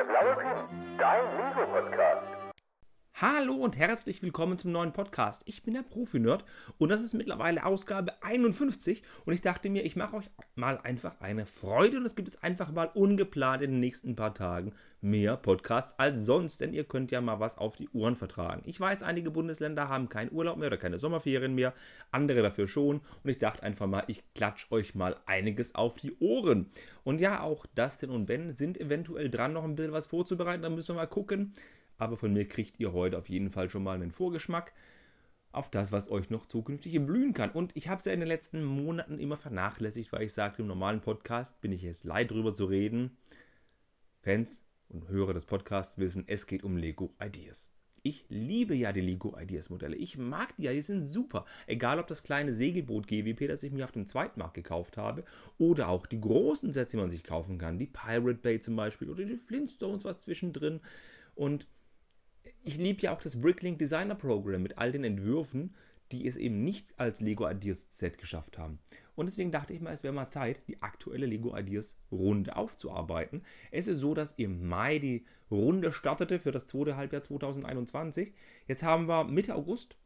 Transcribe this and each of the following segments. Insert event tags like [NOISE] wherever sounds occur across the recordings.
Der blaue Pin, dein Lego-Podcast. Hallo und herzlich willkommen zum neuen Podcast. Ich bin der Profi-Nerd und das ist mittlerweile Ausgabe 51 und ich dachte mir, ich mache euch mal einfach eine Freude und es gibt es einfach mal ungeplant in den nächsten paar Tagen mehr Podcasts als sonst, denn ihr könnt ja mal was auf die Ohren vertragen. Ich weiß, einige Bundesländer haben keinen Urlaub mehr oder keine Sommerferien mehr, andere dafür schon und ich dachte einfach mal, ich klatsch euch mal einiges auf die Ohren. Und ja, auch Dustin und Ben sind eventuell dran, noch ein bisschen was vorzubereiten, da müssen wir mal gucken aber von mir kriegt ihr heute auf jeden Fall schon mal einen Vorgeschmack auf das, was euch noch zukünftig blühen kann. Und ich habe es ja in den letzten Monaten immer vernachlässigt, weil ich sagte, im normalen Podcast bin ich jetzt leid drüber zu reden. Fans und Hörer des Podcasts wissen, es geht um Lego Ideas. Ich liebe ja die Lego Ideas Modelle. Ich mag die ja, die sind super. Egal ob das kleine Segelboot GWP, das ich mir auf dem Zweitmarkt gekauft habe, oder auch die großen Sets, die man sich kaufen kann, die Pirate Bay zum Beispiel oder die Flintstones, was zwischendrin. Und ich liebe ja auch das Bricklink Designer Program mit all den Entwürfen, die es eben nicht als Lego Ideas Set geschafft haben. Und deswegen dachte ich mal, es wäre mal Zeit, die aktuelle Lego Ideas Runde aufzuarbeiten. Es ist so, dass im Mai die Runde startete für das zweite Halbjahr 2021. Jetzt haben wir Mitte August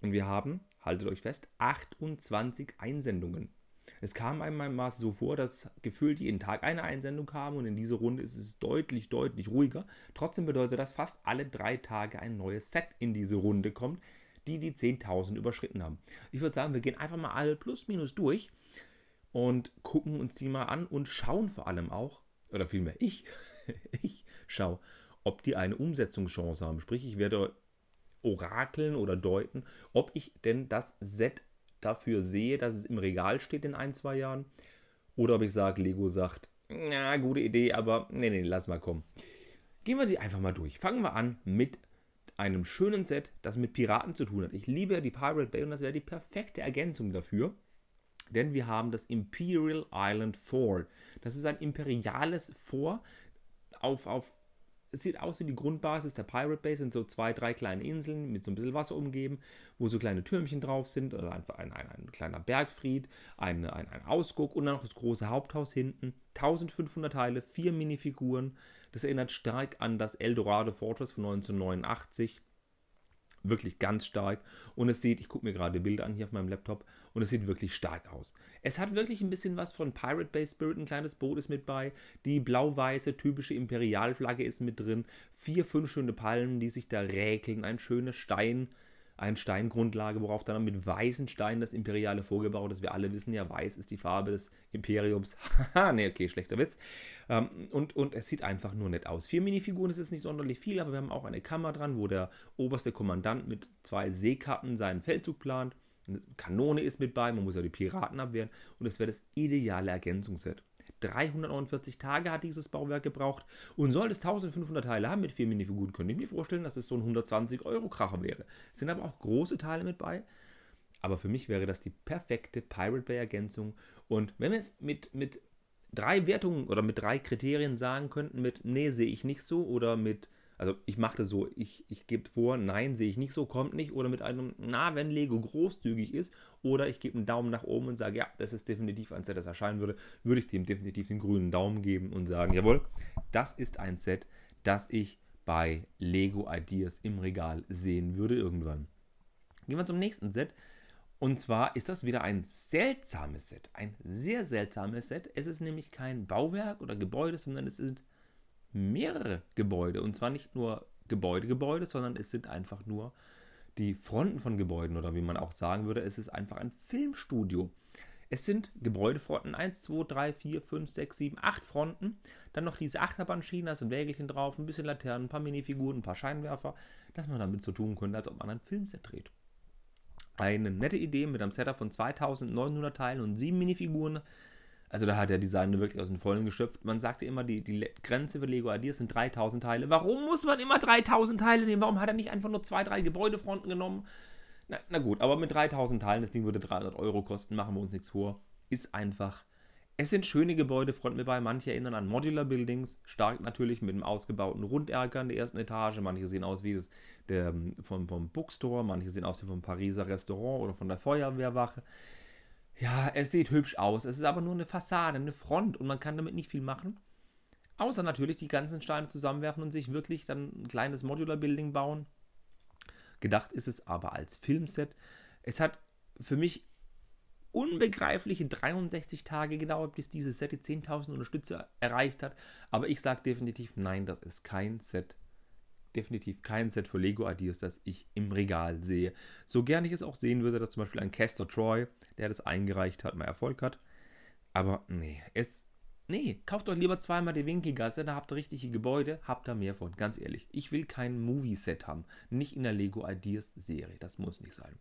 und wir haben, haltet euch fest, 28 Einsendungen. Es kam einmal mal so vor, dass gefühlt jeden Tag eine Einsendung kam und in dieser Runde ist es deutlich, deutlich ruhiger. Trotzdem bedeutet das, fast alle drei Tage ein neues Set in diese Runde kommt, die die 10.000 überschritten haben. Ich würde sagen, wir gehen einfach mal alle plus minus durch und gucken uns die mal an und schauen vor allem auch, oder vielmehr ich, [LAUGHS] ich schaue, ob die eine Umsetzungschance haben. Sprich, ich werde orakeln oder deuten, ob ich denn das Set dafür sehe, dass es im Regal steht in ein, zwei Jahren. Oder ob ich sage, Lego sagt, na, gute Idee, aber nee, nee, lass mal kommen. Gehen wir sie einfach mal durch. Fangen wir an mit einem schönen Set, das mit Piraten zu tun hat. Ich liebe ja die Pirate Bay und das wäre die perfekte Ergänzung dafür. Denn wir haben das Imperial Island Fort. Das ist ein imperiales Fort auf, auf es sieht aus wie die Grundbasis der Pirate Base, sind so zwei, drei kleine Inseln mit so ein bisschen Wasser umgeben, wo so kleine Türmchen drauf sind, oder einfach ein, ein, ein kleiner Bergfried, ein, ein, ein Ausguck und dann noch das große Haupthaus hinten. 1500 Teile, vier Minifiguren. Das erinnert stark an das Eldorado Fortress von 1989 wirklich ganz stark. Und es sieht, ich gucke mir gerade Bilder an hier auf meinem Laptop, und es sieht wirklich stark aus. Es hat wirklich ein bisschen was von Pirate Bay Spirit, ein kleines Boot ist mit bei. Die blau-weiße typische Imperialflagge ist mit drin. Vier, fünf schöne Palmen, die sich da räkeln. Ein schöner Stein eine Steingrundlage, worauf dann mit weißen Steinen das Imperiale vorgebaut ist. Wir alle wissen ja, weiß ist die Farbe des Imperiums. [LAUGHS] Haha, ne, okay, schlechter Witz. Ähm, und, und es sieht einfach nur nett aus. Vier Minifiguren ist nicht sonderlich viel, aber wir haben auch eine Kammer dran, wo der oberste Kommandant mit zwei Seekarten seinen Feldzug plant. Eine Kanone ist mit bei, man muss ja die Piraten abwehren. Und es wäre das ideale Ergänzungsset. 349 Tage hat dieses Bauwerk gebraucht und soll es 1500 Teile haben mit vier Minifiguren, könnte ich mir vorstellen, dass es so ein 120 Euro Kracher wäre. Es sind aber auch große Teile mit bei. Aber für mich wäre das die perfekte Pirate Bay Ergänzung. Und wenn wir es mit, mit drei Wertungen oder mit drei Kriterien sagen könnten, mit nee, sehe ich nicht so oder mit also ich mache das so, ich, ich gebe vor, nein, sehe ich nicht so, kommt nicht. Oder mit einem, na, wenn Lego großzügig ist. Oder ich gebe einen Daumen nach oben und sage, ja, das ist definitiv ein Set, das erscheinen würde. Würde ich dem definitiv den grünen Daumen geben und sagen, jawohl, das ist ein Set, das ich bei Lego Ideas im Regal sehen würde irgendwann. Gehen wir zum nächsten Set. Und zwar ist das wieder ein seltsames Set. Ein sehr seltsames Set. Es ist nämlich kein Bauwerk oder Gebäude, sondern es sind mehrere Gebäude. Und zwar nicht nur Gebäude, Gebäude, sondern es sind einfach nur die Fronten von Gebäuden oder wie man auch sagen würde, es ist einfach ein Filmstudio. Es sind Gebäudefronten 1, 2, 3, 4, 5, 6, 7, 8 Fronten. Dann noch diese Achterbahnschienen, da sind Wägelchen drauf, ein bisschen Laternen, ein paar Minifiguren, ein paar Scheinwerfer, dass man damit so tun könnte, als ob man ein Filmset dreht. Eine nette Idee mit einem Setup von 2900 Teilen und 7 Minifiguren also da hat der Designer wirklich aus den Vollen geschöpft. Man sagte immer, die, die Grenze für Lego Ideas sind 3000 Teile. Warum muss man immer 3000 Teile nehmen? Warum hat er nicht einfach nur zwei, drei Gebäudefronten genommen? Na, na gut, aber mit 3000 Teilen, das Ding würde 300 Euro kosten, machen wir uns nichts vor. Ist einfach. Es sind schöne Gebäudefronten dabei. Manche erinnern an Modular Buildings. Stark natürlich mit einem ausgebauten Runderker in der ersten Etage. Manche sehen aus wie das der, vom, vom Bookstore. Manche sehen aus wie vom Pariser Restaurant oder von der Feuerwehrwache. Ja, es sieht hübsch aus. Es ist aber nur eine Fassade, eine Front und man kann damit nicht viel machen. Außer natürlich die ganzen Steine zusammenwerfen und sich wirklich dann ein kleines Modular-Building bauen. Gedacht ist es aber als Filmset. Es hat für mich unbegreifliche 63 Tage gedauert, bis dieses Set die 10.000 Unterstützer erreicht hat. Aber ich sage definitiv, nein, das ist kein Set. Definitiv kein Set für Lego Ideas, das ich im Regal sehe. So gern ich es auch sehen würde, dass zum Beispiel ein Castor Troy, der das eingereicht hat, mal Erfolg hat. Aber nee, es. Nee, kauft euch lieber zweimal die Winkelgasse, da habt ihr richtige Gebäude, habt ihr mehr von, ganz ehrlich. Ich will kein Movie-Set haben, nicht in der Lego Ideas Serie, das muss nicht sein.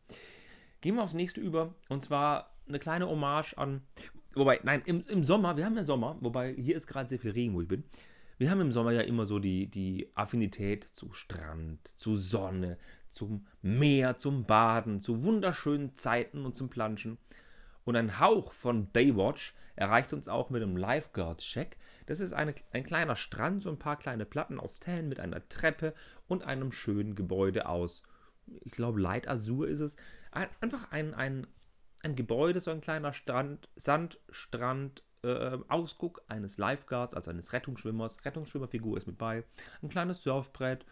Gehen wir aufs nächste über. Und zwar eine kleine Hommage an. Wobei, nein, im, im Sommer, wir haben ja Sommer, wobei hier ist gerade sehr viel Regen, wo ich bin. Wir haben im Sommer ja immer so die, die Affinität zu Strand, zu Sonne, zum Meer, zum Baden, zu wunderschönen Zeiten und zum Planschen. Und ein Hauch von Baywatch erreicht uns auch mit einem Lifeguards-Check. Das ist eine, ein kleiner Strand, so ein paar kleine Platten aus Tan mit einer Treppe und einem schönen Gebäude aus ich glaube, Light Azur ist es. Einfach ein, ein, ein Gebäude, so ein kleiner Strand, Sandstrand, äh, Ausguck eines Lifeguards, also eines Rettungsschwimmers. Rettungsschwimmerfigur ist mit bei. Ein kleines Surfbrett,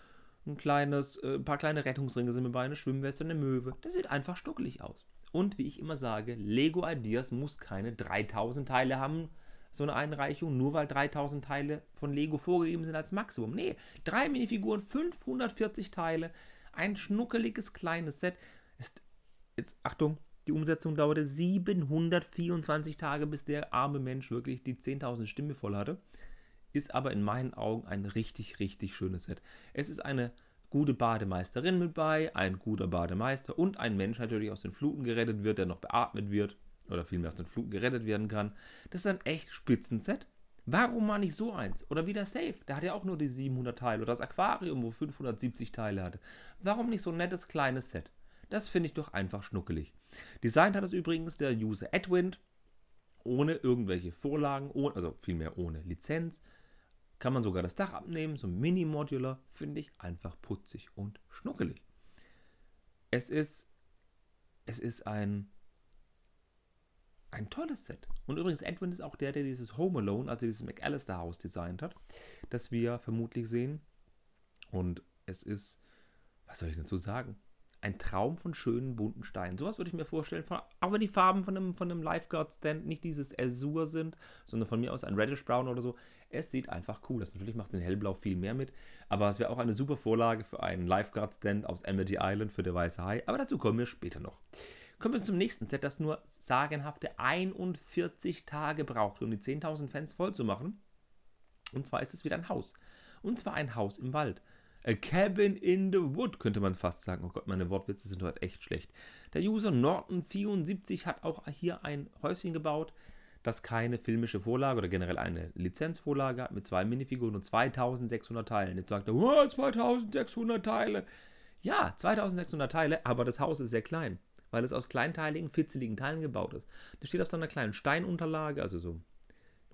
ein kleines, äh, ein paar kleine Rettungsringe sind mit bei, eine Schwimmweste, eine Möwe. Das sieht einfach stuckelig aus. Und wie ich immer sage, Lego Ideas muss keine 3000 Teile haben, so eine Einreichung, nur weil 3000 Teile von Lego vorgegeben sind als Maximum. Nee, drei Minifiguren, 540 Teile, ein schnuckeliges kleines Set. Ist, jetzt, Achtung, die Umsetzung dauerte 724 Tage, bis der arme Mensch wirklich die 10.000 Stimme voll hatte. Ist aber in meinen Augen ein richtig, richtig schönes Set. Es ist eine gute Bademeisterin mit bei, ein guter Bademeister und ein Mensch natürlich aus den Fluten gerettet wird, der noch beatmet wird oder vielmehr aus den Fluten gerettet werden kann. Das ist ein echt Spitzenset. Warum mal nicht so eins? Oder wie der Safe, der hat ja auch nur die 700 Teile. Oder das Aquarium, wo 570 Teile hatte. Warum nicht so ein nettes kleines Set? Das finde ich doch einfach schnuckelig. Designt hat es übrigens der User Edwin, ohne irgendwelche Vorlagen, ohne, also vielmehr ohne Lizenz. Kann man sogar das Dach abnehmen, so Mini-Modular, finde ich einfach putzig und schnuckelig. Es ist, es ist ein ein tolles Set. Und übrigens, Edwin ist auch der, der dieses Home Alone, also dieses McAllister Haus designt hat, das wir vermutlich sehen. Und es ist, was soll ich dazu sagen? Ein Traum von schönen bunten Steinen. Sowas würde ich mir vorstellen, von, auch wenn die Farben von einem, von einem Lifeguard-Stand nicht dieses Azur sind, sondern von mir aus ein Reddish Brown oder so. Es sieht einfach cool aus. Natürlich macht es in Hellblau viel mehr mit, aber es wäre auch eine super Vorlage für einen Lifeguard-Stand aus Amity Island für der Weiße Hai. Aber dazu kommen wir später noch. Kommen wir zum nächsten Set, das nur sagenhafte 41 Tage braucht, um die 10.000 Fans voll zu machen. Und zwar ist es wieder ein Haus. Und zwar ein Haus im Wald. A Cabin in the Wood, könnte man fast sagen. Oh Gott, meine Wortwitze sind heute echt schlecht. Der User Norton74 hat auch hier ein Häuschen gebaut, das keine filmische Vorlage oder generell eine Lizenzvorlage hat, mit zwei Minifiguren und 2600 Teilen. Jetzt sagt er, oh, 2600 Teile. Ja, 2600 Teile, aber das Haus ist sehr klein weil es aus kleinteiligen, fitzeligen Teilen gebaut ist. Das steht auf so einer kleinen Steinunterlage, also so,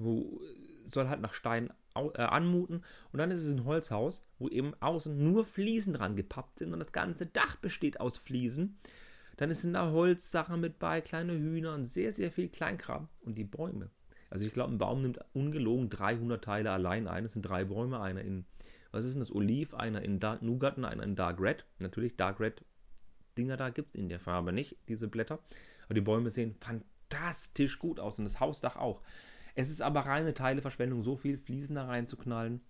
wo soll halt nach Stein äh, anmuten. Und dann ist es ein Holzhaus, wo eben außen nur Fliesen dran gepappt sind und das ganze Dach besteht aus Fliesen. Dann sind da Holzsachen mit bei, kleine Hühner und sehr, sehr viel Kleinkram. Und die Bäume. Also ich glaube, ein Baum nimmt ungelogen 300 Teile allein ein. Es sind drei Bäume, einer in, was ist denn das, Oliv, einer in Dark Nougat und einer in Dark Red. Natürlich, Dark Red Dinger da gibt es in der Farbe nicht, diese Blätter. Aber die Bäume sehen fantastisch gut aus und das Hausdach auch. Es ist aber reine Teileverschwendung, so viel Fliesen da reinzuknallen.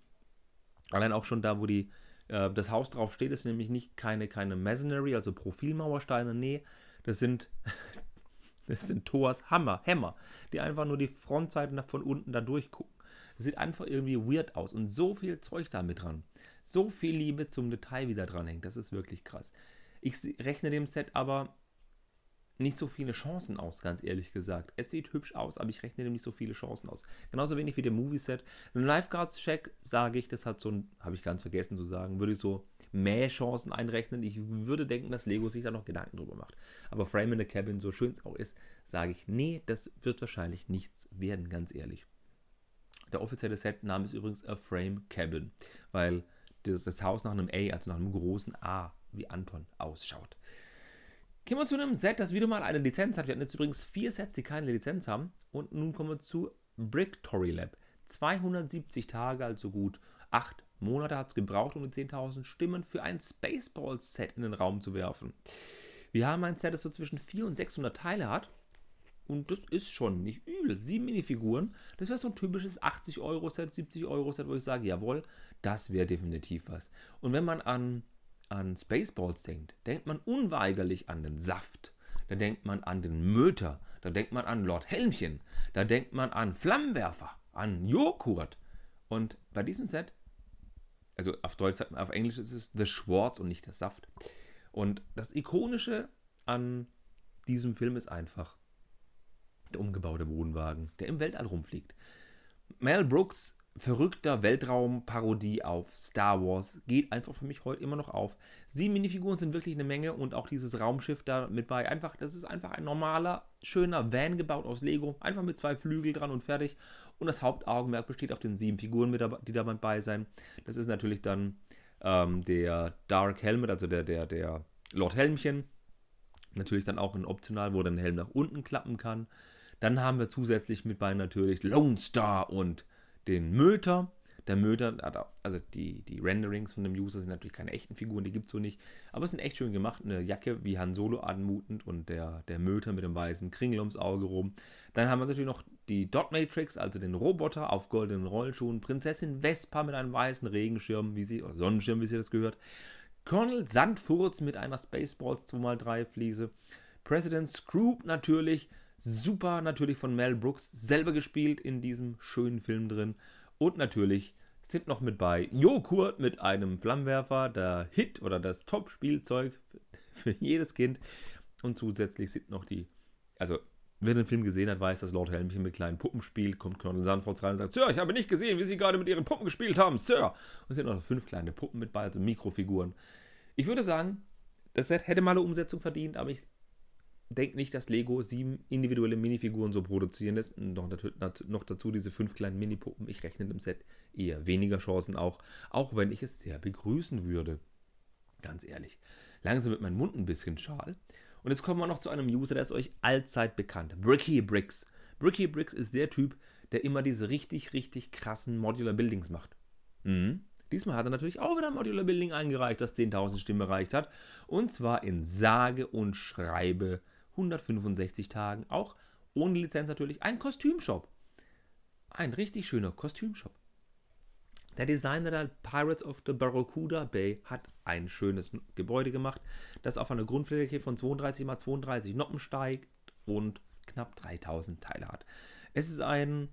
Allein auch schon da, wo die, äh, das Haus drauf steht, ist nämlich nicht keine, keine Masonry, also Profilmauersteine. Nee, das sind, [LAUGHS] das sind Thors Hammer, Hämmer, die einfach nur die Frontseiten von unten da durchgucken. Das sieht einfach irgendwie weird aus und so viel Zeug da mit dran. So viel Liebe zum Detail wieder dran hängt. Das ist wirklich krass. Ich rechne dem Set aber nicht so viele Chancen aus, ganz ehrlich gesagt. Es sieht hübsch aus, aber ich rechne dem nicht so viele Chancen aus. Genauso wenig wie der Movie-Set. Ein Lifeguards-Check, sage ich, das hat so ein, habe ich ganz vergessen zu sagen, würde ich so mehr Chancen einrechnen. Ich würde denken, dass Lego sich da noch Gedanken drüber macht. Aber Frame in the Cabin, so schön es auch ist, sage ich, nee, das wird wahrscheinlich nichts werden, ganz ehrlich. Der offizielle Setname ist übrigens A Frame Cabin, weil das, das Haus nach einem A, also nach einem großen A wie Anton ausschaut. Gehen wir zu einem Set, das wieder mal eine Lizenz hat. Wir hatten jetzt übrigens vier Sets, die keine Lizenz haben. Und nun kommen wir zu Bricktory Lab. 270 Tage, also gut acht Monate hat es gebraucht, um die 10.000 Stimmen für ein Spaceballs-Set in den Raum zu werfen. Wir haben ein Set, das so zwischen 400 und 600 Teile hat. Und das ist schon nicht übel. Sieben Minifiguren, das wäre so ein typisches 80-Euro-Set, 70-Euro-Set, wo ich sage, jawohl, das wäre definitiv was. Und wenn man an, an Spaceballs denkt, denkt man unweigerlich an den Saft. Da denkt man an den Möter. Da denkt man an Lord Helmchen. Da denkt man an Flammenwerfer, an Joghurt. Und bei diesem Set also auf Deutsch, auf Englisch ist es The Schwartz und nicht der Saft. Und das Ikonische an diesem Film ist einfach der umgebaute Wohnwagen, der im Weltall rumfliegt. Mel Brooks verrückter Weltraumparodie auf Star Wars geht einfach für mich heute immer noch auf. Sieben Minifiguren sind wirklich eine Menge und auch dieses Raumschiff da mit bei. Einfach, das ist einfach ein normaler, schöner Van gebaut aus Lego. Einfach mit zwei Flügel dran und fertig. Und das Hauptaugenmerk besteht auf den sieben Figuren, die da dabei sein. Das ist natürlich dann ähm, der Dark Helmet, also der, der, der Lord Helmchen. Natürlich dann auch ein Optional, wo der Helm nach unten klappen kann. Dann haben wir zusätzlich mit bei natürlich Lone Star und den Möter. Der Möter, also die, die Renderings von dem User sind natürlich keine echten Figuren, die gibt es so nicht. Aber es sind echt schön gemacht. Eine Jacke wie Han Solo anmutend und der, der Möter mit dem weißen Kringel ums Auge rum. Dann haben wir natürlich noch die Dot Matrix, also den Roboter auf goldenen Rollschuhen. Prinzessin Vespa mit einem weißen Regenschirm, wie sie, oder Sonnenschirm, wie sie das gehört. Colonel Sandfurz mit einer Spaceballs 2x3 Fliese. President Scroop natürlich Super natürlich von Mel Brooks selber gespielt in diesem schönen Film drin. Und natürlich sind noch mit bei Joghurt mit einem Flammenwerfer, der Hit oder das Top-Spielzeug für jedes Kind. Und zusätzlich sind noch die, also wer den Film gesehen hat, weiß, dass Lord Helmchen mit kleinen Puppen spielt. Kommt Colonel Sanford rein und sagt, Sir, ich habe nicht gesehen, wie Sie gerade mit Ihren Puppen gespielt haben, Sir. Und es sind noch fünf kleine Puppen mit bei, also Mikrofiguren. Ich würde sagen, das hätte mal eine Umsetzung verdient, aber ich denke nicht, dass Lego sieben individuelle Minifiguren so produzieren lässt. Noch, noch dazu diese fünf kleinen Minipuppen. Ich rechne im Set eher weniger Chancen auch, auch wenn ich es sehr begrüßen würde. Ganz ehrlich. Langsam wird mein Mund ein bisschen schal. Und jetzt kommen wir noch zu einem User, der ist euch allzeit bekannt. Bricky Bricks. Bricky Bricks ist der Typ, der immer diese richtig, richtig krassen Modular Buildings macht. Mhm. Diesmal hat er natürlich auch wieder ein Modular Building eingereicht, das 10.000 Stimmen erreicht hat. Und zwar in sage und schreibe 165 Tagen, auch ohne Lizenz natürlich, ein Kostümshop. Ein richtig schöner Kostümshop. Der Designer der Pirates of the Barracuda Bay hat ein schönes Gebäude gemacht, das auf einer Grundfläche von 32 x 32 Noppen steigt und knapp 3000 Teile hat. Es ist ein,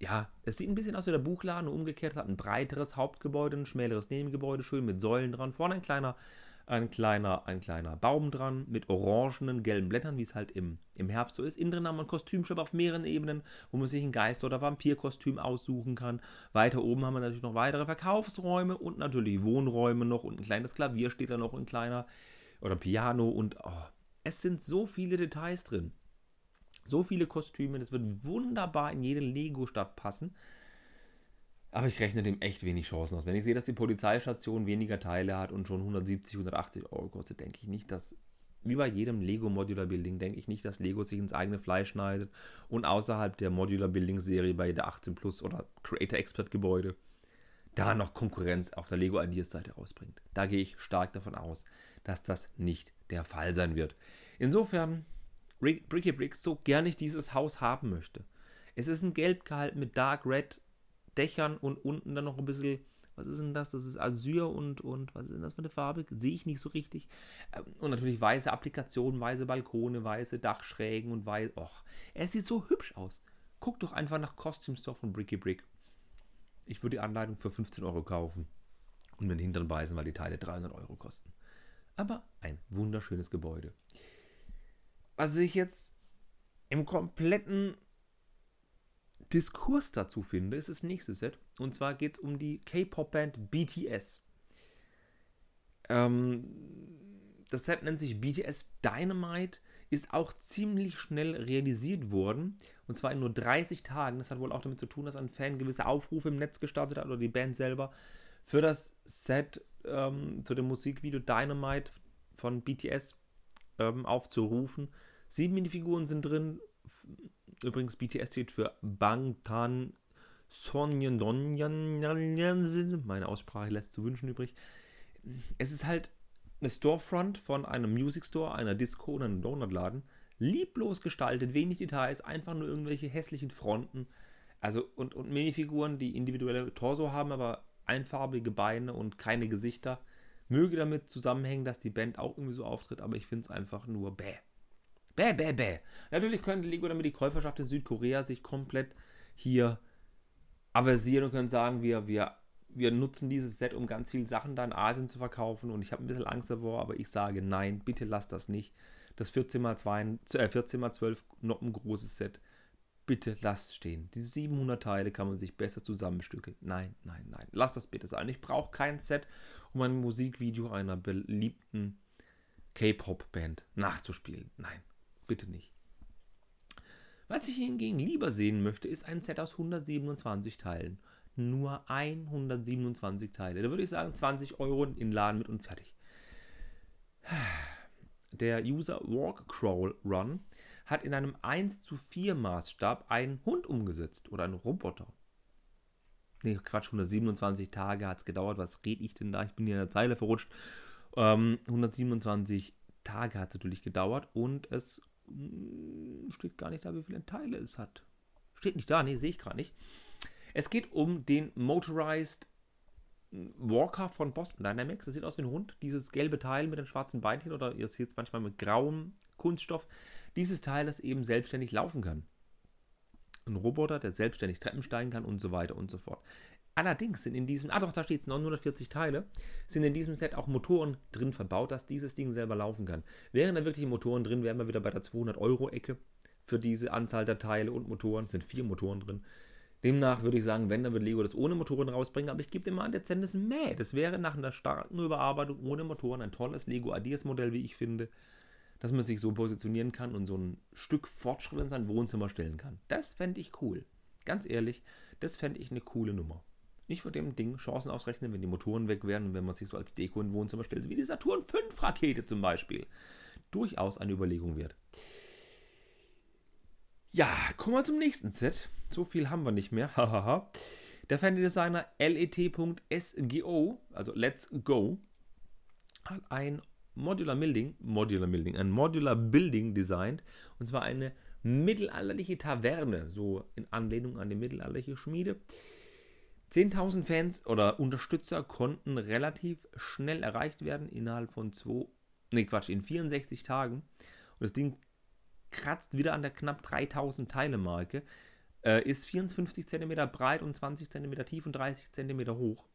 ja, es sieht ein bisschen aus wie der Buchladen, umgekehrt, es hat ein breiteres Hauptgebäude, ein schmäleres Nebengebäude, schön mit Säulen dran, vorne ein kleiner ein kleiner, ein kleiner Baum dran mit orangenen, gelben Blättern, wie es halt im, im Herbst so ist. Innen drin haben wir einen Kostümshop auf mehreren Ebenen, wo man sich ein Geist- oder Vampirkostüm aussuchen kann. Weiter oben haben wir natürlich noch weitere Verkaufsräume und natürlich Wohnräume noch und ein kleines Klavier steht da noch, ein kleiner oder Piano und oh, es sind so viele Details drin. So viele Kostüme, das wird wunderbar in jede Lego-Stadt passen. Aber ich rechne dem echt wenig Chancen aus. Wenn ich sehe, dass die Polizeistation weniger Teile hat und schon 170, 180 Euro kostet, denke ich nicht, dass, wie bei jedem Lego Modular Building, denke ich nicht, dass Lego sich ins eigene Fleisch schneidet und außerhalb der Modular Building Serie bei der 18 Plus oder Creator Expert Gebäude da noch Konkurrenz auf der Lego Ideas Seite rausbringt. Da gehe ich stark davon aus, dass das nicht der Fall sein wird. Insofern, Bricky Bricks, so gerne ich dieses Haus haben möchte. Es ist ein Gelb gehalten mit Dark Red Dächern und unten dann noch ein bisschen, was ist denn das? Das ist Azur und, und was ist denn das für eine Farbe? Sehe ich nicht so richtig. Ähm, und natürlich weiße Applikationen, weiße Balkone, weiße Dachschrägen und weiß. Och, er sieht so hübsch aus. Guck doch einfach nach Costume Store von Bricky Brick. Ich würde die Anleitung für 15 Euro kaufen und mir den Hintern beißen, weil die Teile 300 Euro kosten. Aber ein wunderschönes Gebäude. Was ich jetzt im kompletten Diskurs dazu finde, ist das nächste Set. Und zwar geht es um die K-Pop-Band BTS. Ähm, das Set nennt sich BTS Dynamite, ist auch ziemlich schnell realisiert worden. Und zwar in nur 30 Tagen. Das hat wohl auch damit zu tun, dass ein Fan gewisse Aufrufe im Netz gestartet hat oder die Band selber für das Set ähm, zu dem Musikvideo Dynamite von BTS ähm, aufzurufen. Sieben Minifiguren sind drin Übrigens, BTS steht für Bangtan Sonjen Meine Aussprache lässt zu wünschen übrig. Es ist halt eine Storefront von einem Music Store, einer Disco und einem Donutladen. Lieblos gestaltet, wenig Details, einfach nur irgendwelche hässlichen Fronten. Also und, und Minifiguren, die individuelle Torso haben, aber einfarbige Beine und keine Gesichter. Möge damit zusammenhängen, dass die Band auch irgendwie so auftritt, aber ich finde es einfach nur bäh. Bäh, bäh, bäh. Natürlich könnte Lego damit die Käuferschaft in Südkorea sich komplett hier aversieren und können sagen, wir, wir, wir nutzen dieses Set, um ganz viele Sachen da in Asien zu verkaufen und ich habe ein bisschen Angst davor, aber ich sage nein, bitte lasst das nicht. Das 14x2, äh, 14x12 Noppen großes Set, bitte lasst stehen. Diese 700 Teile kann man sich besser zusammenstückeln. Nein, nein, nein, lasst das bitte sein. Ich brauche kein Set, um ein Musikvideo einer beliebten K-Pop-Band nachzuspielen. Nein, bitte nicht. Was ich hingegen lieber sehen möchte, ist ein Set aus 127 Teilen. Nur 127 Teile. Da würde ich sagen 20 Euro in den Laden mit und fertig. Der User Walk Crawl Run hat in einem 1 zu 4 Maßstab einen Hund umgesetzt oder einen Roboter. Nee, Quatsch, 127 Tage hat es gedauert. Was rede ich denn da? Ich bin hier in der Zeile verrutscht. Ähm, 127 Tage hat es natürlich gedauert und es steht gar nicht da, wie viele Teile es hat. Steht nicht da, nee, sehe ich gerade nicht. Es geht um den Motorized Walker von Boston Dynamics. Das sieht aus wie ein Hund. Dieses gelbe Teil mit den schwarzen Beinchen oder ihr seht es manchmal mit grauem Kunststoff. Dieses Teil, das eben selbstständig laufen kann. Ein Roboter, der selbstständig Treppen steigen kann und so weiter und so fort. Allerdings sind in diesem, ah doch, da steht es, 940 Teile, sind in diesem Set auch Motoren drin verbaut, dass dieses Ding selber laufen kann. Wären da wirklich Motoren drin, wären wir wieder bei der 200-Euro-Ecke für diese Anzahl der Teile und Motoren. Es sind vier Motoren drin. Demnach würde ich sagen, wenn, dann würde Lego das ohne Motoren rausbringen, aber ich gebe dem mal ein dezentes Mäh. Das wäre nach einer starken Überarbeitung ohne Motoren ein tolles Lego Adidas Modell, wie ich finde, dass man sich so positionieren kann und so ein Stück Fortschritt in sein Wohnzimmer stellen kann. Das fände ich cool. Ganz ehrlich, das fände ich eine coole Nummer. Ich würde dem Ding Chancen ausrechnen, wenn die Motoren weg wären und wenn man sich so als Deko in Wohnzimmer stellt, wie die Saturn 5 Rakete zum Beispiel. Durchaus eine Überlegung wert. Ja, kommen wir zum nächsten Set. So viel haben wir nicht mehr. [LAUGHS] Hahaha. Der Fan-Designer let.sgo, also Let's Go, hat ein Modular Building, Modular Building, ein Modular Building designt. Und zwar eine mittelalterliche Taverne, so in Anlehnung an die mittelalterliche Schmiede. 10.000 Fans oder Unterstützer konnten relativ schnell erreicht werden innerhalb von zwei, nee Quatsch, in 64 Tagen. Und das Ding kratzt wieder an der knapp 3000 Teile Marke, äh, ist 54 cm breit und 20 cm tief und 30 cm hoch.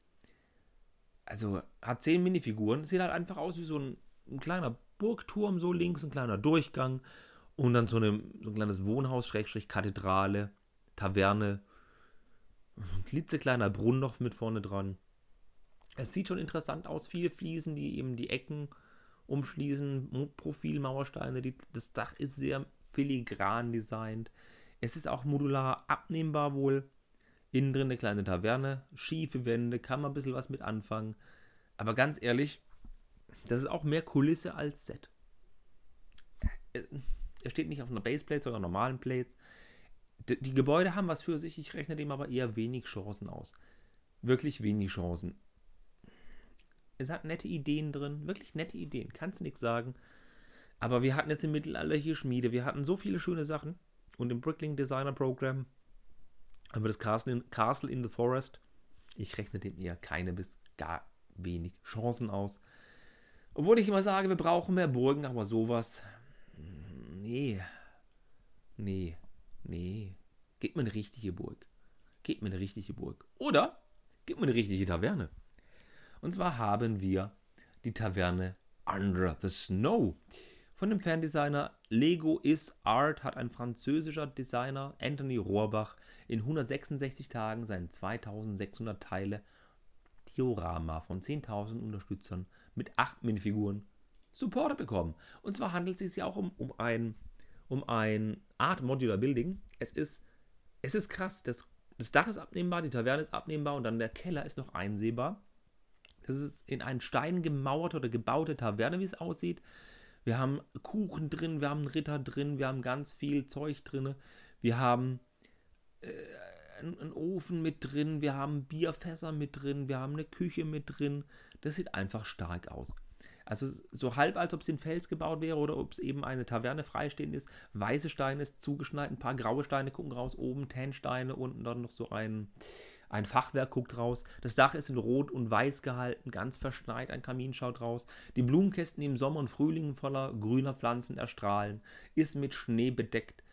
Also hat 10 Minifiguren, sieht halt einfach aus wie so ein, ein kleiner Burgturm, so links ein kleiner Durchgang und dann so, eine, so ein kleines Wohnhaus, Schrägstrich Kathedrale, Taverne, ein klitzekleiner Brunnen noch mit vorne dran. Es sieht schon interessant aus. Viele Fliesen, die eben die Ecken umschließen. Profilmauersteine. Die, das Dach ist sehr filigran designt. Es ist auch modular abnehmbar wohl. Innen drin eine kleine Taverne. Schiefe Wände. Kann man ein bisschen was mit anfangen. Aber ganz ehrlich, das ist auch mehr Kulisse als Set. Er steht nicht auf einer Baseplate, sondern normalen Plates die Gebäude haben was für sich, ich rechne dem aber eher wenig Chancen aus. Wirklich wenig Chancen. Es hat nette Ideen drin, wirklich nette Ideen, kannst nichts sagen. Aber wir hatten jetzt im Mittelalter hier Schmiede, wir hatten so viele schöne Sachen. Und im Brickling Designer Program haben wir das Castle in, Castle in the Forest. Ich rechne dem eher keine bis gar wenig Chancen aus. Obwohl ich immer sage, wir brauchen mehr Burgen, aber sowas. Nee. Nee. Nee, gebt mir eine richtige Burg. Gebt mir eine richtige Burg. Oder gebt mir eine richtige Taverne. Und zwar haben wir die Taverne Under the Snow. Von dem Ferndesigner Lego is Art hat ein französischer Designer Anthony Rohrbach in 166 Tagen seinen 2600 Teile Diorama von 10.000 Unterstützern mit 8 Minifiguren supported bekommen. Und zwar handelt es sich auch um, um ein um ein Art Modular Building. Es ist, es ist krass. Das, das Dach ist abnehmbar, die Taverne ist abnehmbar und dann der Keller ist noch einsehbar. Das ist in einen Stein gemauerte oder gebaute Taverne, wie es aussieht. Wir haben Kuchen drin, wir haben einen Ritter drin, wir haben ganz viel Zeug drin. Wir haben äh, einen Ofen mit drin, wir haben Bierfässer mit drin, wir haben eine Küche mit drin. Das sieht einfach stark aus. Also so halb, als ob es in Fels gebaut wäre oder ob es eben eine Taverne freistehend ist. Weiße Steine ist zugeschneit, ein paar graue Steine gucken raus, oben Tannsteine, unten dann noch so ein, ein Fachwerk guckt raus. Das Dach ist in Rot und Weiß gehalten, ganz verschneit, ein Kamin schaut raus. Die Blumenkästen, im Sommer und Frühling voller grüner Pflanzen erstrahlen, ist mit Schnee bedeckt.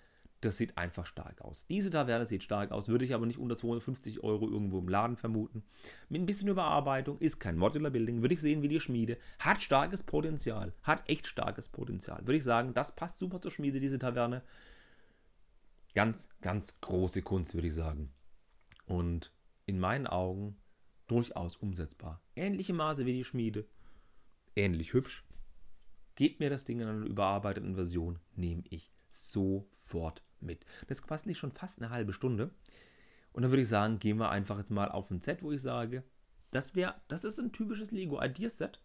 Das sieht einfach stark aus. Diese Taverne sieht stark aus, würde ich aber nicht unter 250 Euro irgendwo im Laden vermuten. Mit ein bisschen Überarbeitung, ist kein Modular Building, würde ich sehen wie die Schmiede. Hat starkes Potenzial, hat echt starkes Potenzial. Würde ich sagen, das passt super zur Schmiede, diese Taverne. Ganz, ganz große Kunst, würde ich sagen. Und in meinen Augen durchaus umsetzbar. Ähnliche Maße wie die Schmiede, ähnlich hübsch. Gebt mir das Ding in einer überarbeiteten Version, nehme ich sofort mit. Das quasi nicht schon fast eine halbe Stunde. Und dann würde ich sagen, gehen wir einfach jetzt mal auf ein Set, wo ich sage, das wäre, das ist ein typisches Lego Ideas Set.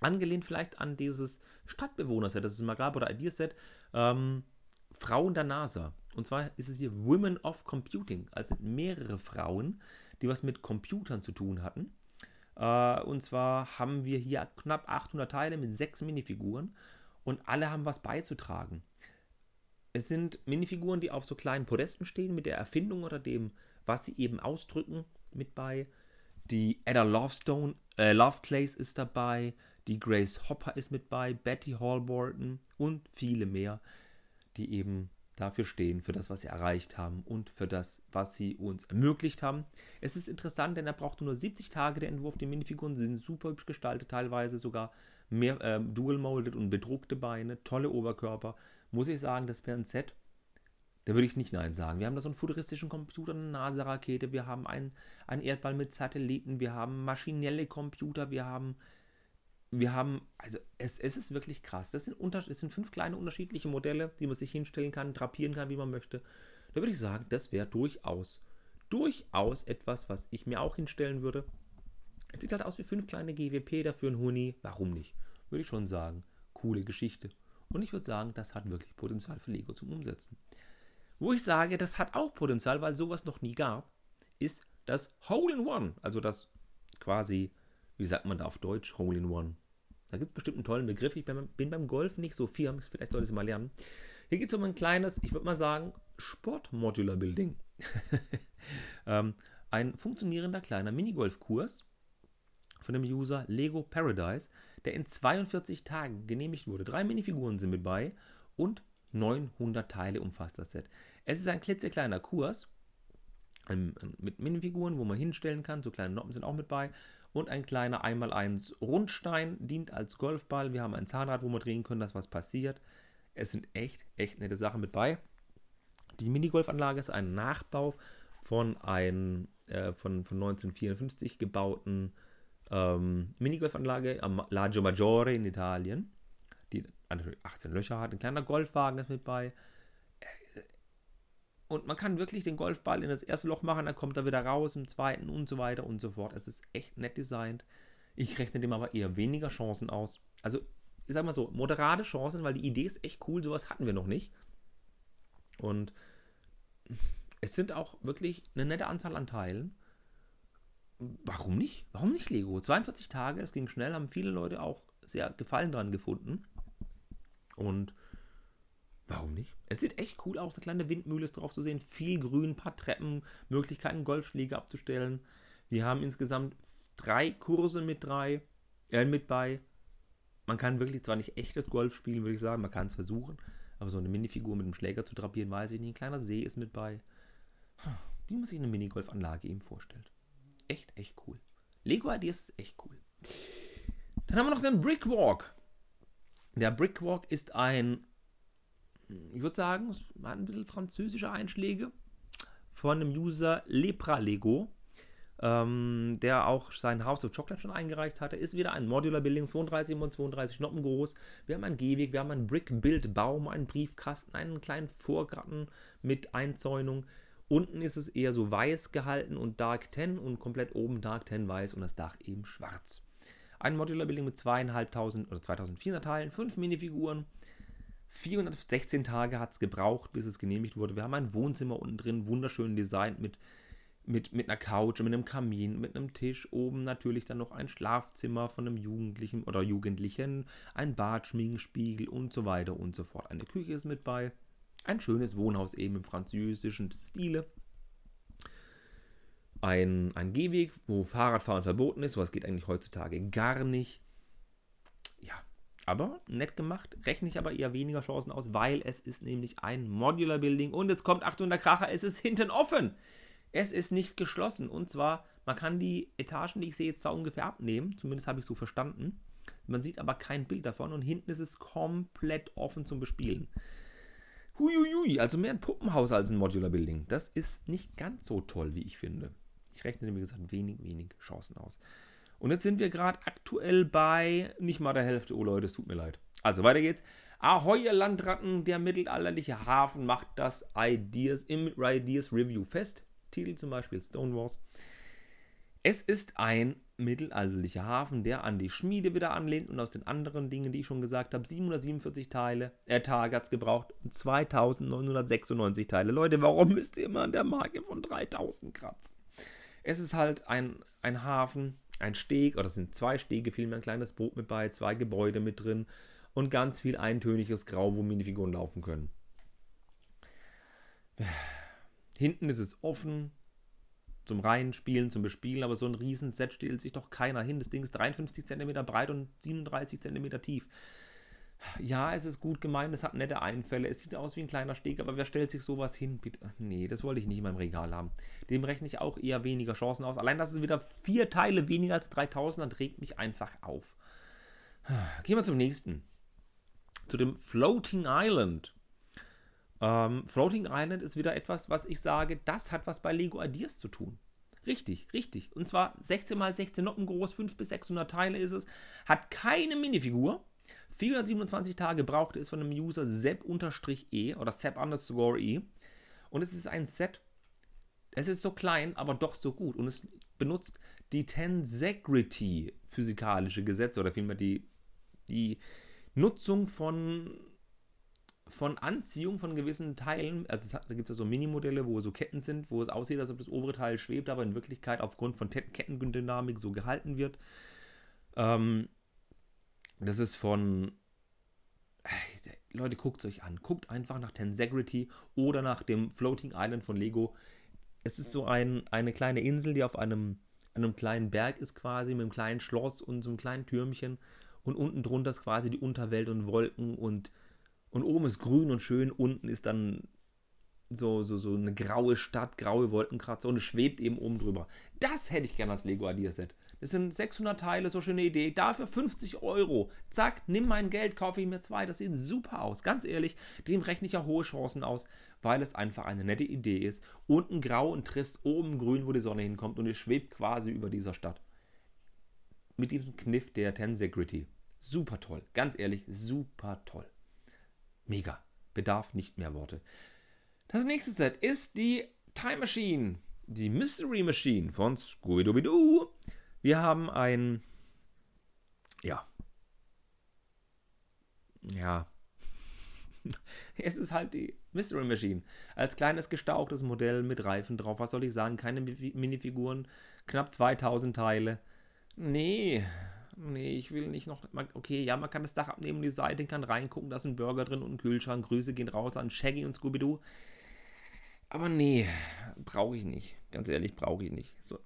Angelehnt vielleicht an dieses Stadtbewohner-Set, das ist ein Magabe oder Ideas Set. Ähm, Frauen der NASA. Und zwar ist es hier Women of Computing. Also mehrere Frauen, die was mit Computern zu tun hatten. Äh, und zwar haben wir hier knapp 800 Teile mit sechs Minifiguren und alle haben was beizutragen. Es sind Minifiguren, die auf so kleinen Podesten stehen, mit der Erfindung oder dem, was sie eben ausdrücken, mit bei. Die Ada Lovestone, äh, Loveclays ist dabei, die Grace Hopper ist mit bei, Betty Hallborton und viele mehr, die eben dafür stehen, für das, was sie erreicht haben und für das, was sie uns ermöglicht haben. Es ist interessant, denn er braucht nur 70 Tage, der Entwurf. Die Minifiguren sind super hübsch gestaltet, teilweise sogar mehr äh, dual-molded und bedruckte Beine, tolle Oberkörper muss ich sagen, das wäre ein Set, da würde ich nicht Nein sagen. Wir haben da so einen futuristischen Computer, eine NASA-Rakete, wir haben einen, einen Erdball mit Satelliten, wir haben maschinelle Computer, wir haben, wir haben, also es, es ist wirklich krass. Das sind, unter, das sind fünf kleine unterschiedliche Modelle, die man sich hinstellen kann, drapieren kann, wie man möchte. Da würde ich sagen, das wäre durchaus, durchaus etwas, was ich mir auch hinstellen würde. Es sieht halt aus wie fünf kleine GWP dafür ein Huni. Warum nicht? Würde ich schon sagen. Coole Geschichte. Und ich würde sagen, das hat wirklich Potenzial für Lego zum Umsetzen. Wo ich sage, das hat auch Potenzial, weil sowas noch nie gab, ist das Hole in One. Also das quasi, wie sagt man da auf Deutsch, Hole in One. Da gibt es bestimmt einen tollen Begriff. Ich bin beim Golf nicht so firm, vielleicht sollte ich es mal lernen. Hier geht es um ein kleines, ich würde mal sagen, Sport-Modular-Building. [LAUGHS] ähm, ein funktionierender kleiner Minigolf-Kurs von dem User Lego Paradise, der in 42 Tagen genehmigt wurde. Drei Minifiguren sind mit bei und 900 Teile umfasst das Set. Es ist ein klitzekleiner Kurs ähm, mit Minifiguren, wo man hinstellen kann. So kleine Noppen sind auch mit bei. Und ein kleiner 1x1 Rundstein dient als Golfball. Wir haben ein Zahnrad, wo wir drehen können, dass was passiert. Es sind echt, echt nette Sachen mit bei. Die Minigolfanlage ist ein Nachbau von einem äh, von, von 1954 gebauten ähm, Minigolfanlage am Lago Maggiore in Italien, die 18 Löcher hat. Ein kleiner Golfwagen ist mit bei. Äh, und man kann wirklich den Golfball in das erste Loch machen, dann kommt er wieder raus, im zweiten und so weiter und so fort. Es ist echt nett designt. Ich rechne dem aber eher weniger Chancen aus. Also, ich sag mal so, moderate Chancen, weil die Idee ist echt cool, sowas hatten wir noch nicht. Und es sind auch wirklich eine nette Anzahl an Teilen warum nicht? Warum nicht Lego? 42 Tage, es ging schnell, haben viele Leute auch sehr Gefallen dran gefunden. Und warum nicht? Es sieht echt cool aus, eine kleine Windmühle ist drauf zu sehen, viel Grün, ein paar Treppen, Möglichkeiten, Golfschläge abzustellen. Wir haben insgesamt drei Kurse mit drei, äh, mit bei. Man kann wirklich zwar nicht echtes Golf spielen, würde ich sagen, man kann es versuchen, aber so eine Minifigur mit einem Schläger zu drapieren, weiß ich nicht. Ein kleiner See ist mit bei. Wie man sich eine Minigolfanlage eben vorstellt echt, echt cool. Lego Ideas ist echt cool. Dann haben wir noch den Brickwalk. Der Brickwalk ist ein, ich würde sagen, es hat ein bisschen französische Einschläge von dem User Lepra Lego, ähm, der auch sein House of Chocolate schon eingereicht hatte. Ist wieder ein Modular Building, 32 x 32 Noppen groß. Wir haben einen Gehweg, wir haben einen Brick-Build-Baum, einen Briefkasten, einen kleinen Vorgarten mit Einzäunung. Unten ist es eher so weiß gehalten und Dark 10 und komplett oben Dark 10 weiß und das Dach eben schwarz. Ein Modular Building mit zweieinhalbtausend oder 2400 Teilen, fünf Minifiguren, 416 Tage hat es gebraucht, bis es genehmigt wurde. Wir haben ein Wohnzimmer unten drin, wunderschön designt mit, mit, mit einer Couch, mit einem Kamin, mit einem Tisch. Oben natürlich dann noch ein Schlafzimmer von einem Jugendlichen oder Jugendlichen, ein Bad, Schminkenspiegel und so weiter und so fort. Eine Küche ist mit bei. Ein schönes Wohnhaus eben im französischen Stile. Ein, ein Gehweg, wo Fahrradfahren verboten ist, was geht eigentlich heutzutage gar nicht. Ja, aber nett gemacht, rechne ich aber eher weniger Chancen aus, weil es ist nämlich ein Modular Building und jetzt kommt, Achtung, der Kracher, es ist hinten offen. Es ist nicht geschlossen und zwar, man kann die Etagen, die ich sehe, zwar ungefähr abnehmen, zumindest habe ich so verstanden. Man sieht aber kein Bild davon und hinten ist es komplett offen zum Bespielen. Huiuiui, also mehr ein Puppenhaus als ein Modular Building. Das ist nicht ganz so toll, wie ich finde. Ich rechne, wie gesagt, wenig, wenig Chancen aus. Und jetzt sind wir gerade aktuell bei nicht mal der Hälfte. Oh Leute, es tut mir leid. Also weiter geht's. Ahoi, ihr Landratten, der mittelalterliche Hafen macht das Ideas im Ideas Review fest. Titel zum Beispiel Stonewalls. Es ist ein mittelalterlicher Hafen, der an die Schmiede wieder anlehnt und aus den anderen Dingen, die ich schon gesagt habe, 747 Teile, äh, Tage hat es gebraucht und 2996 Teile. Leute, warum müsst ihr immer an der Marke von 3000 kratzen? Es ist halt ein, ein Hafen, ein Steg, oder es sind zwei Stege, vielmehr ein kleines Boot mit bei, zwei Gebäude mit drin und ganz viel eintöniges Grau, wo Minifiguren laufen können. Hinten ist es offen, zum Reinspielen, zum Bespielen, aber so ein Riesenset stellt sich doch keiner hin. Das Ding ist 53 cm breit und 37 cm tief. Ja, es ist gut gemeint, es hat nette Einfälle, es sieht aus wie ein kleiner Steg, aber wer stellt sich sowas hin? Bitte? Nee, das wollte ich nicht in meinem Regal haben. Dem rechne ich auch eher weniger Chancen aus. Allein, dass es wieder vier Teile weniger als 3000, dann trägt mich einfach auf. Gehen wir zum nächsten. Zu dem Floating Island. Ähm, Floating Island ist wieder etwas, was ich sage, das hat was bei Lego Ideas zu tun. Richtig, richtig. Und zwar 16 x 16 Noppen groß, 5 bis 600 Teile ist es. Hat keine Minifigur. 427 Tage brauchte es von einem User Sepp-E oder Sepp-E. Und es ist ein Set, es ist so klein, aber doch so gut. Und es benutzt die Tensegrity physikalische Gesetze oder vielmehr die, die Nutzung von von Anziehung von gewissen Teilen, also da gibt es ja so Minimodelle, wo so Ketten sind, wo es aussieht, als ob das obere Teil schwebt, aber in Wirklichkeit aufgrund von Kettendynamik so gehalten wird. Ähm, das ist von. Leute, guckt es euch an. Guckt einfach nach Tensegrity oder nach dem Floating Island von Lego. Es ist so ein, eine kleine Insel, die auf einem, einem kleinen Berg ist, quasi, mit einem kleinen Schloss und so einem kleinen Türmchen. Und unten drunter ist quasi die Unterwelt und Wolken und und oben ist grün und schön, unten ist dann so, so, so eine graue Stadt, graue Wolkenkratzer und es schwebt eben oben drüber. Das hätte ich gerne als Lego Idea Set. Das sind 600 Teile, so schöne Idee. Dafür 50 Euro. Zack, nimm mein Geld, kaufe ich mir zwei. Das sieht super aus. Ganz ehrlich, dem rechne ich ja hohe Chancen aus, weil es einfach eine nette Idee ist. Unten grau und trist, oben grün, wo die Sonne hinkommt und es schwebt quasi über dieser Stadt. Mit diesem Kniff der Tensegrity. Super toll. Ganz ehrlich, super toll. Mega. Bedarf nicht mehr Worte. Das nächste Set ist die Time Machine. Die Mystery Machine von Scooby-Dooby-Doo. Wir haben ein. Ja. Ja. [LAUGHS] Es ist halt die Mystery Machine. Als kleines gestauchtes Modell mit Reifen drauf. Was soll ich sagen? Keine Minifiguren. Knapp 2000 Teile. Nee, nee, ich will nicht noch. Okay, ja, man kann das Dach abnehmen und die Seite kann reingucken, da ist ein Burger drin und ein Kühlschrank. Grüße gehen raus an Shaggy und Scooby-Doo. Aber nee, brauche ich nicht. Ganz ehrlich, brauche ich nicht. So.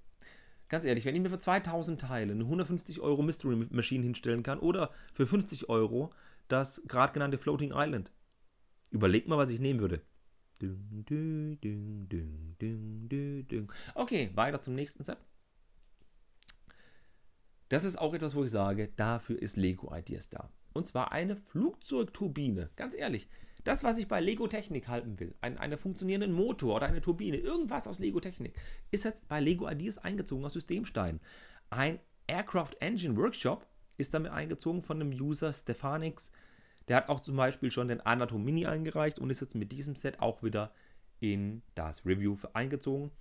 Ganz ehrlich, wenn ich mir für 2000 Teile eine 150 Euro Mystery Machine hinstellen kann oder für 50 Euro das gerade genannte Floating Island, überleg mal, was ich nehmen würde. Okay, weiter zum nächsten Set. Das ist auch etwas, wo ich sage, dafür ist Lego Ideas da. Und zwar eine Flugzeugturbine. Ganz ehrlich, das, was ich bei Lego Technik halten will, ein, einen funktionierenden Motor oder eine Turbine, irgendwas aus Lego Technik, ist jetzt bei Lego Ideas eingezogen aus Systemstein. Ein Aircraft Engine Workshop ist damit eingezogen von einem User Stefanix. Der hat auch zum Beispiel schon den Anatom Mini eingereicht und ist jetzt mit diesem Set auch wieder in das Review eingezogen.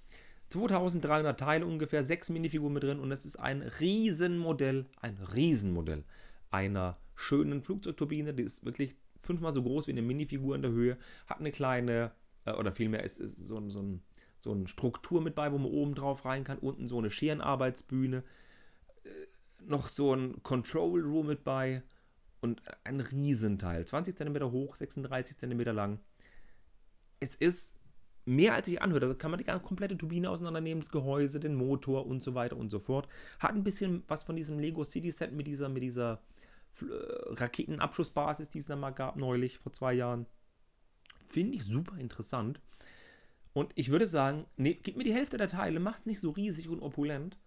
2300 Teile ungefähr, sechs Minifiguren mit drin und es ist ein Riesenmodell, ein Riesenmodell einer schönen Flugzeugturbine, die ist wirklich fünfmal so groß wie eine Minifigur in der Höhe, hat eine kleine, äh, oder vielmehr ist, ist so, so, ein, so eine Struktur mit bei, wo man oben drauf rein kann, unten so eine Scherenarbeitsbühne, äh, noch so ein Control Room mit bei und ein Riesenteil, 20 cm hoch, 36 cm lang. Es ist mehr als sich anhört. Also kann man die ganze komplette Turbine auseinandernehmen, das Gehäuse, den Motor und so weiter und so fort. Hat ein bisschen was von diesem Lego City Set mit dieser, mit dieser äh, Raketenabschussbasis, die es dann mal gab, neulich, vor zwei Jahren. Finde ich super interessant. Und ich würde sagen, nee, gib mir die Hälfte der Teile, macht es nicht so riesig und opulent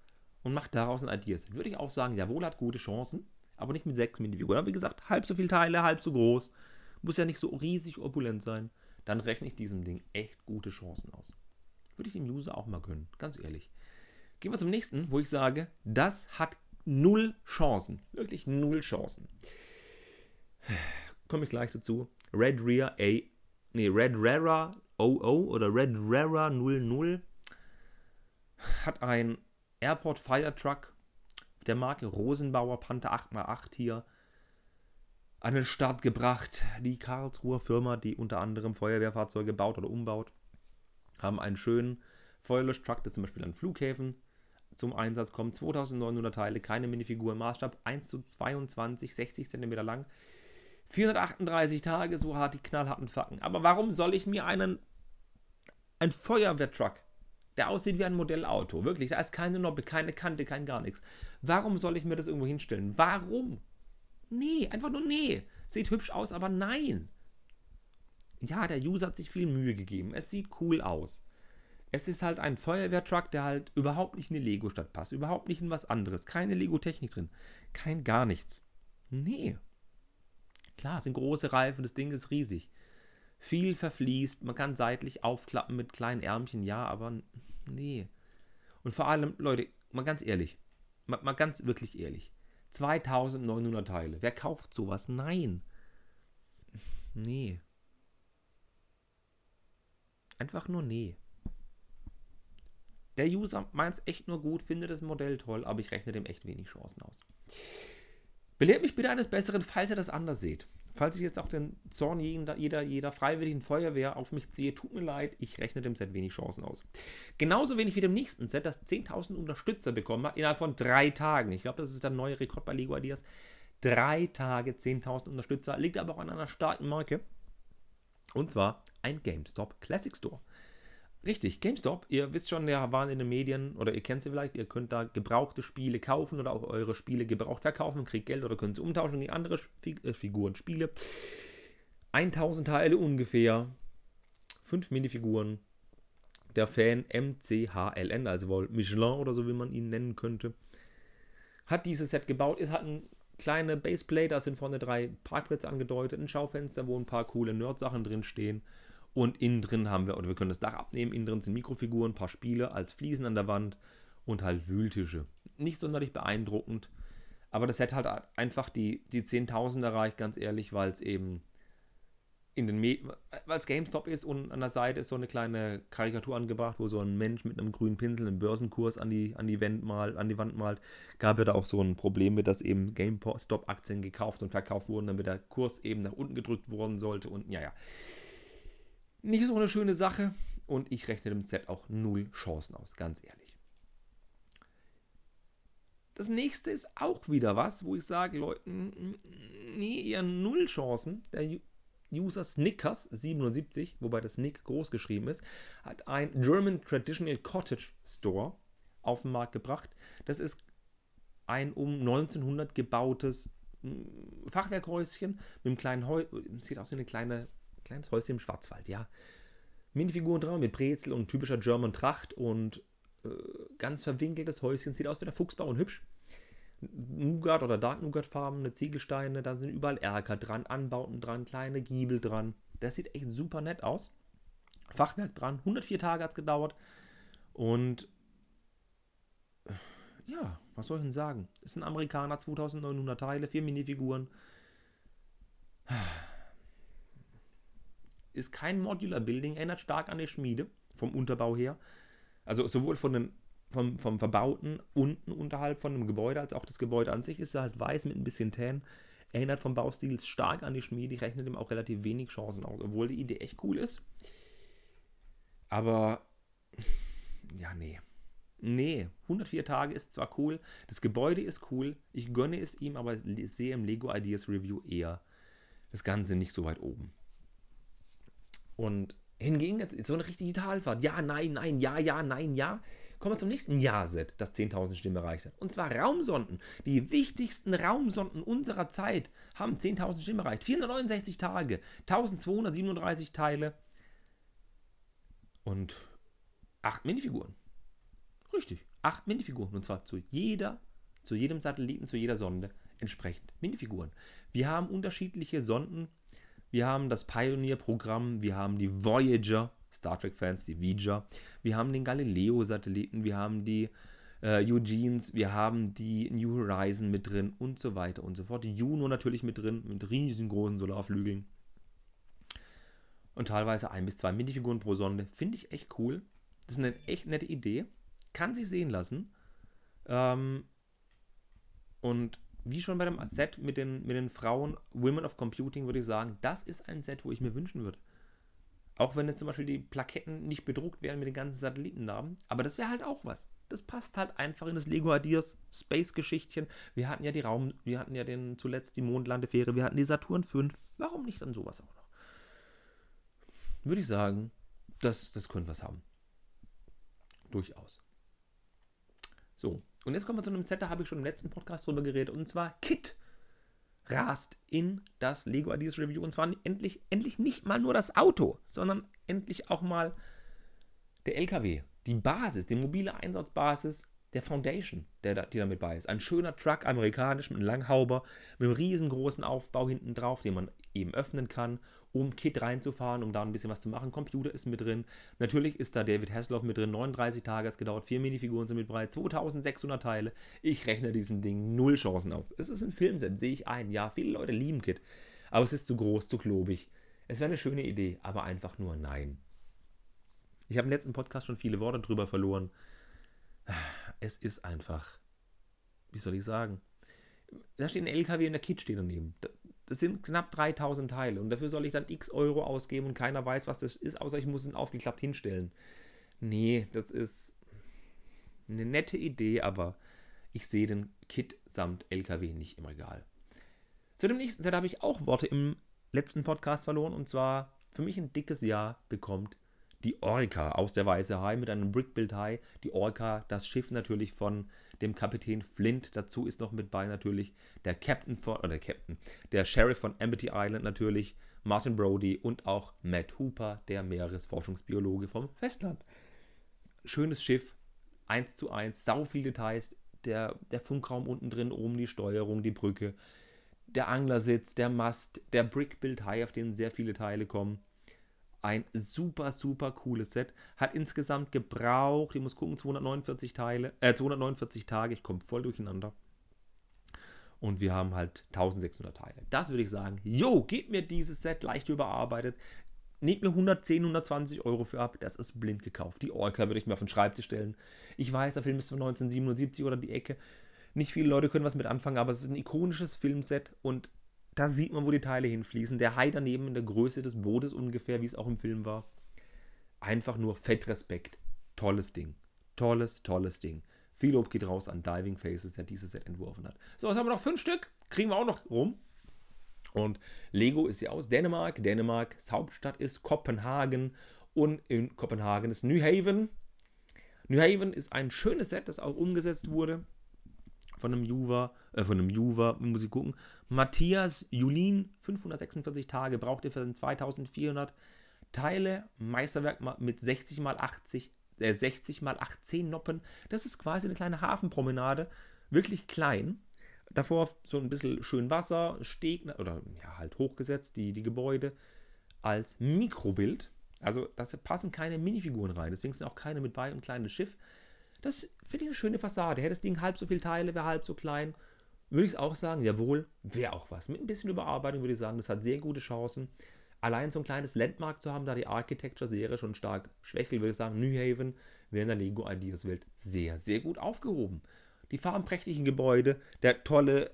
und macht daraus ein Ideas. Würde ich auch sagen, jawohl, hat gute Chancen, aber nicht mit sechs Minifiguren. Wie gesagt, halb so viele Teile, halb so groß. Muss ja nicht so riesig opulent sein dann rechne ich diesem Ding echt gute Chancen aus. Würde ich dem User auch mal gönnen, ganz ehrlich. Gehen wir zum nächsten, wo ich sage, das hat null Chancen. Wirklich null Chancen. Komme ich gleich dazu. Red Rear A, nee, Red Rara 00 oder Red Rara 00 hat ein Airport Fire Truck der Marke Rosenbauer Panther 8x8 hier an den Start gebracht. Die Karlsruher Firma, die unter anderem Feuerwehrfahrzeuge baut oder umbaut, haben einen schönen Feuerlöschtruck, der zum Beispiel an Flughäfen zum Einsatz kommt. 2900 Teile, keine Minifigur, Maßstab 1 zu 22, 60 cm lang. 438 Tage, so hart die knallharten Facken. Aber warum soll ich mir einen, ein Feuerwehrtruck, der aussieht wie ein Modellauto, wirklich, da ist keine Nobbe, keine Kante, kein gar nichts. Warum soll ich mir das irgendwo hinstellen? Warum? Nee, einfach nur nee. Sieht hübsch aus, aber nein. Ja, der User hat sich viel Mühe gegeben. Es sieht cool aus. Es ist halt ein Feuerwehrtruck, der halt überhaupt nicht in die Lego-Stadt passt. Überhaupt nicht in was anderes. Keine Lego-Technik drin. Kein gar nichts. Nee. Klar, es sind große Reifen, das Ding ist riesig. Viel verfließt, man kann seitlich aufklappen mit kleinen Ärmchen, ja, aber nee. Und vor allem, Leute, mal ganz ehrlich, mal, mal ganz wirklich ehrlich. 2900 Teile. Wer kauft sowas? Nein. Nee. Einfach nur nee. Der User meint es echt nur gut, findet das Modell toll, aber ich rechne dem echt wenig Chancen aus. Belehrt mich bitte eines Besseren, falls ihr das anders seht. Falls ich jetzt auch den Zorn jeder, jeder, jeder freiwilligen Feuerwehr auf mich ziehe, tut mir leid, ich rechne dem Set wenig Chancen aus. Genauso wenig wie dem nächsten Set, das 10.000 Unterstützer bekommen hat, innerhalb von drei Tagen. Ich glaube, das ist der neue Rekord bei Lego Ideas. Drei Tage 10.000 Unterstützer, liegt aber auch an einer starken Marke. Und zwar ein GameStop Classic Store. Richtig, GameStop, ihr wisst schon, der waren in den Medien oder ihr kennt sie vielleicht, ihr könnt da gebrauchte Spiele kaufen oder auch eure Spiele gebraucht verkaufen, kriegt Geld oder könnt sie umtauschen gegen andere äh, Figuren, Spiele. 1000 Teile ungefähr, 5 Minifiguren. Der Fan MCHLN, also wohl Michelin oder so, wie man ihn nennen könnte, hat dieses Set gebaut. Es hat ein kleine Baseplate, da sind vorne drei Parkplätze angedeutet, ein Schaufenster, wo ein paar coole Nerd-Sachen drin stehen und innen drin haben wir, oder wir können das Dach abnehmen, innen drin sind Mikrofiguren, ein paar Spiele als Fliesen an der Wand und halt Wühltische. Nicht sonderlich beeindruckend, aber das Set halt einfach die, die 10.000 erreicht, ganz ehrlich, weil es eben in den weil es GameStop ist und an der Seite ist so eine kleine Karikatur angebracht, wo so ein Mensch mit einem grünen Pinsel einen Börsenkurs an die, an die, Wand, mal, an die Wand malt. Gab ja da auch so ein Problem mit, dass eben GameStop-Aktien gekauft und verkauft wurden, damit der Kurs eben nach unten gedrückt worden sollte und ja, ja. Nicht so eine schöne Sache und ich rechne dem Set auch null Chancen aus, ganz ehrlich. Das nächste ist auch wieder was, wo ich sage, Leuten, nee, eher null Chancen. Der User Snickers 77, wobei das Nick groß geschrieben ist, hat ein German Traditional Cottage Store auf den Markt gebracht. Das ist ein um 1900 gebautes Fachwerkhäuschen mit einem kleinen Häuschen, sieht aus wie eine kleine kleines Häuschen im Schwarzwald, ja. Minifiguren dran mit Brezel und typischer German Tracht und äh, ganz verwinkeltes Häuschen. Sieht aus wie der Fuchsbau und hübsch. Nougat oder Dark Nougat farbene Ziegelsteine, dann sind überall Erker dran, Anbauten dran, kleine Giebel dran. Das sieht echt super nett aus. Fachwerk dran, 104 Tage hat es gedauert. Und ja, was soll ich denn sagen? Ist ein Amerikaner, 2900 Teile, vier Minifiguren ist kein Modular Building, erinnert stark an die Schmiede vom Unterbau her. Also sowohl von den, vom, vom Verbauten unten unterhalb von dem Gebäude als auch das Gebäude an sich ist halt weiß mit ein bisschen Tan. Erinnert vom Baustil stark an die Schmiede. Ich rechne dem auch relativ wenig Chancen aus, obwohl die Idee echt cool ist. Aber, ja, nee. Nee, 104 Tage ist zwar cool, das Gebäude ist cool, ich gönne es ihm, aber sehe im Lego Ideas Review eher das Ganze nicht so weit oben. Und hingegen jetzt so eine richtige Talfahrt. Ja, nein, nein, ja, ja, nein, ja. Kommen wir zum nächsten Ja-Set, das 10.000 Stimmen erreicht hat. Und zwar Raumsonden. Die wichtigsten Raumsonden unserer Zeit haben 10.000 Stimmen erreicht. 469 Tage, 1237 Teile und 8 Minifiguren. Richtig, 8 Minifiguren. Und zwar zu jeder, zu jedem Satelliten, zu jeder Sonde entsprechend Minifiguren. Wir haben unterschiedliche Sonden. Wir haben das Pioneer-Programm, wir haben die Voyager, Star Trek-Fans, die Voyager. Wir haben den Galileo-Satelliten, wir haben die äh, Eugenes, wir haben die New Horizon mit drin und so weiter und so fort. Die Juno natürlich mit drin, mit riesengroßen Solarflügeln. Und teilweise ein bis zwei Minifiguren pro Sonde. Finde ich echt cool. Das ist eine echt nette Idee. Kann sich sehen lassen. Ähm, und wie schon bei dem Set mit den, mit den Frauen, Women of Computing, würde ich sagen, das ist ein Set, wo ich mir wünschen würde. Auch wenn jetzt zum Beispiel die Plaketten nicht bedruckt werden mit den ganzen Satellitennamen. Aber das wäre halt auch was. Das passt halt einfach in das Lego Ideas Space-Geschichtchen. Wir hatten ja die Raum, wir hatten ja den zuletzt die Mondlandefähre, wir hatten die Saturn 5. Warum nicht dann sowas auch noch? Würde ich sagen, das, das könnte was haben. Durchaus. So, und jetzt kommen wir zu einem Set, da habe ich schon im letzten Podcast drüber geredet, und zwar Kit rast in das Lego Ideas Review. Und zwar endlich, endlich nicht mal nur das Auto, sondern endlich auch mal der LKW, die Basis, die mobile Einsatzbasis der Foundation, der da, die da mit bei ist. Ein schöner Truck, amerikanisch, mit einem Langhauber, mit einem riesengroßen Aufbau hinten drauf, den man eben öffnen kann, um Kit reinzufahren, um da ein bisschen was zu machen. Computer ist mit drin. Natürlich ist da David Hasselhoff mit drin. 39 Tage hat es gedauert. Vier Minifiguren sind mit bei. 2600 Teile. Ich rechne diesen Ding null Chancen aus. Es ist ein Filmset, sehe ich ein. Ja, viele Leute lieben Kit. Aber es ist zu groß, zu klobig. Es wäre eine schöne Idee, aber einfach nur nein. Ich habe im letzten Podcast schon viele Worte drüber verloren es ist einfach, wie soll ich sagen, da steht ein LKW und der Kit steht daneben. Das sind knapp 3000 Teile und dafür soll ich dann x Euro ausgeben und keiner weiß, was das ist, außer ich muss es aufgeklappt hinstellen. Nee, das ist eine nette Idee, aber ich sehe den Kit samt LKW nicht im Regal. Zu dem nächsten Set habe ich auch Worte im letzten Podcast verloren und zwar für mich ein dickes Ja bekommt die Orca aus der Weiße Hai mit einem Brickbuild Hai. Die Orca, das Schiff natürlich von dem Kapitän Flint. Dazu ist noch mit bei natürlich der Captain von, oder der Captain, der Sheriff von Amity Island natürlich, Martin Brody und auch Matt Hooper, der Meeresforschungsbiologe vom Festland. Schönes Schiff, 1 zu 1, sau viel Details, der, der Funkraum unten drin, oben die Steuerung, die Brücke, der Anglersitz, der Mast, der Brickbuild High, auf den sehr viele Teile kommen ein super, super cooles Set. Hat insgesamt gebraucht, ich muss gucken, 249 Teile, äh, 249 Tage, ich komme voll durcheinander. Und wir haben halt 1600 Teile. Das würde ich sagen, jo, gebt mir dieses Set leicht überarbeitet. Nehmt mir 110, 120 Euro für ab. Das ist blind gekauft. Die Orca würde ich mir auf den Schreibtisch stellen. Ich weiß, der Film ist von 1977 oder die Ecke. Nicht viele Leute können was mit anfangen, aber es ist ein ikonisches Filmset und da sieht man, wo die Teile hinfließen. Der Hai daneben in der Größe des Bootes ungefähr, wie es auch im Film war. Einfach nur Fettrespekt. Tolles Ding. Tolles, tolles Ding. Viel Lob geht raus an Diving Faces, der dieses Set entworfen hat. So, was haben wir noch? Fünf Stück. Kriegen wir auch noch rum. Und Lego ist ja aus Dänemark. Dänemarks Hauptstadt ist Kopenhagen. Und in Kopenhagen ist New Haven. New Haven ist ein schönes Set, das auch umgesetzt wurde von einem Juva, äh, von einem Juva, muss ich gucken. Matthias Julin, 546 Tage, braucht ihr für 2400 Teile. Meisterwerk mit 60 mal 80, äh, 60 mal 18 Noppen. Das ist quasi eine kleine Hafenpromenade, wirklich klein. Davor so ein bisschen schön Wasser, Steg, oder ja, halt hochgesetzt, die, die Gebäude als Mikrobild. Also, da passen keine Minifiguren rein, deswegen sind auch keine mit bei, ein kleines Schiff. Das finde ich eine schöne Fassade. Hätte das Ding halb so viele Teile, wäre halb so klein, würde ich es auch sagen, jawohl, wäre auch was. Mit ein bisschen Überarbeitung würde ich sagen, das hat sehr gute Chancen. Allein so ein kleines Landmark zu haben, da die Architecture-Serie schon stark schwächelt, würde ich sagen, New Haven wäre in der Lego Ideas Welt sehr, sehr gut aufgehoben. Die farbenprächtigen Gebäude, der tolle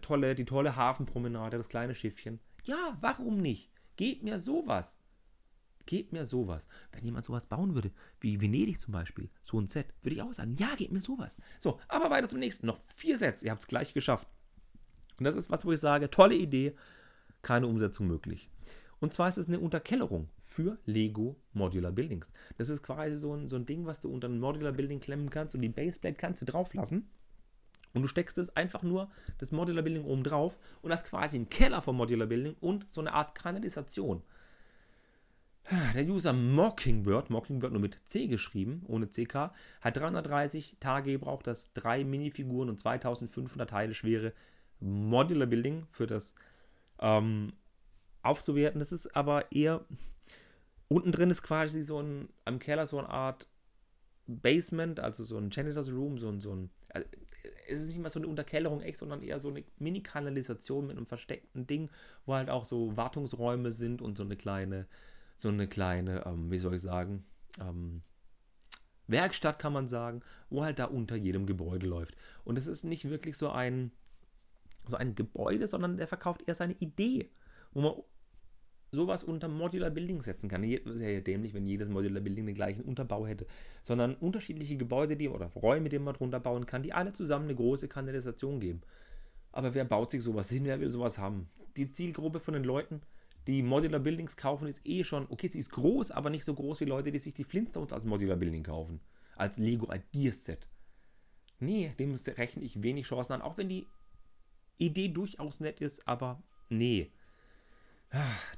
tolle, die tolle Hafenpromenade, das kleine Schiffchen. Ja, warum nicht? Gebt mir sowas. Gebt mir sowas. Wenn jemand sowas bauen würde, wie Venedig zum Beispiel, so ein Set, würde ich auch sagen, ja, gebt mir sowas. So, aber weiter zum nächsten. Noch vier Sets. Ihr habt es gleich geschafft. Und das ist was, wo ich sage, tolle Idee, keine Umsetzung möglich. Und zwar ist es eine Unterkellerung für Lego Modular Buildings. Das ist quasi so ein, so ein Ding, was du unter ein Modular Building klemmen kannst und die Baseplate kannst du drauf lassen. Und du steckst es einfach nur das Modular Building oben drauf und hast quasi einen Keller vom Modular Building und so eine Art Kanalisation. Der User Mockingbird, Mockingbird nur mit C geschrieben, ohne CK, hat 330 Tage gebraucht, das drei Minifiguren und 2500 Teile schwere Modular Building für das ähm, aufzuwerten. Das ist aber eher. Unten drin ist quasi so ein, am Keller so eine Art Basement, also so ein Janitor's Room, so ein, so ein also es ist nicht mal so eine Unterkellerung echt, sondern eher so eine Mini-Kanalisation mit einem versteckten Ding, wo halt auch so Wartungsräume sind und so eine kleine, so eine kleine, ähm, wie soll ich sagen, ähm, Werkstatt kann man sagen, wo halt da unter jedem Gebäude läuft. Und es ist nicht wirklich so ein, so ein Gebäude, sondern der verkauft eher seine Idee, wo man sowas unter Modular Building setzen kann. Wäre ja dämlich, wenn jedes Modular Building den gleichen Unterbau hätte, sondern unterschiedliche Gebäude die, oder Räume, die man drunter bauen kann, die alle zusammen eine große Kanalisation geben. Aber wer baut sich sowas hin? Wer will sowas haben? Die Zielgruppe von den Leuten, die Modular Buildings kaufen, ist eh schon, okay, sie ist groß, aber nicht so groß wie Leute, die sich die Flintstones als Modular Building kaufen. Als Lego Ideas Set. Nee, dem rechne ich wenig Chancen an, auch wenn die Idee durchaus nett ist, aber nee.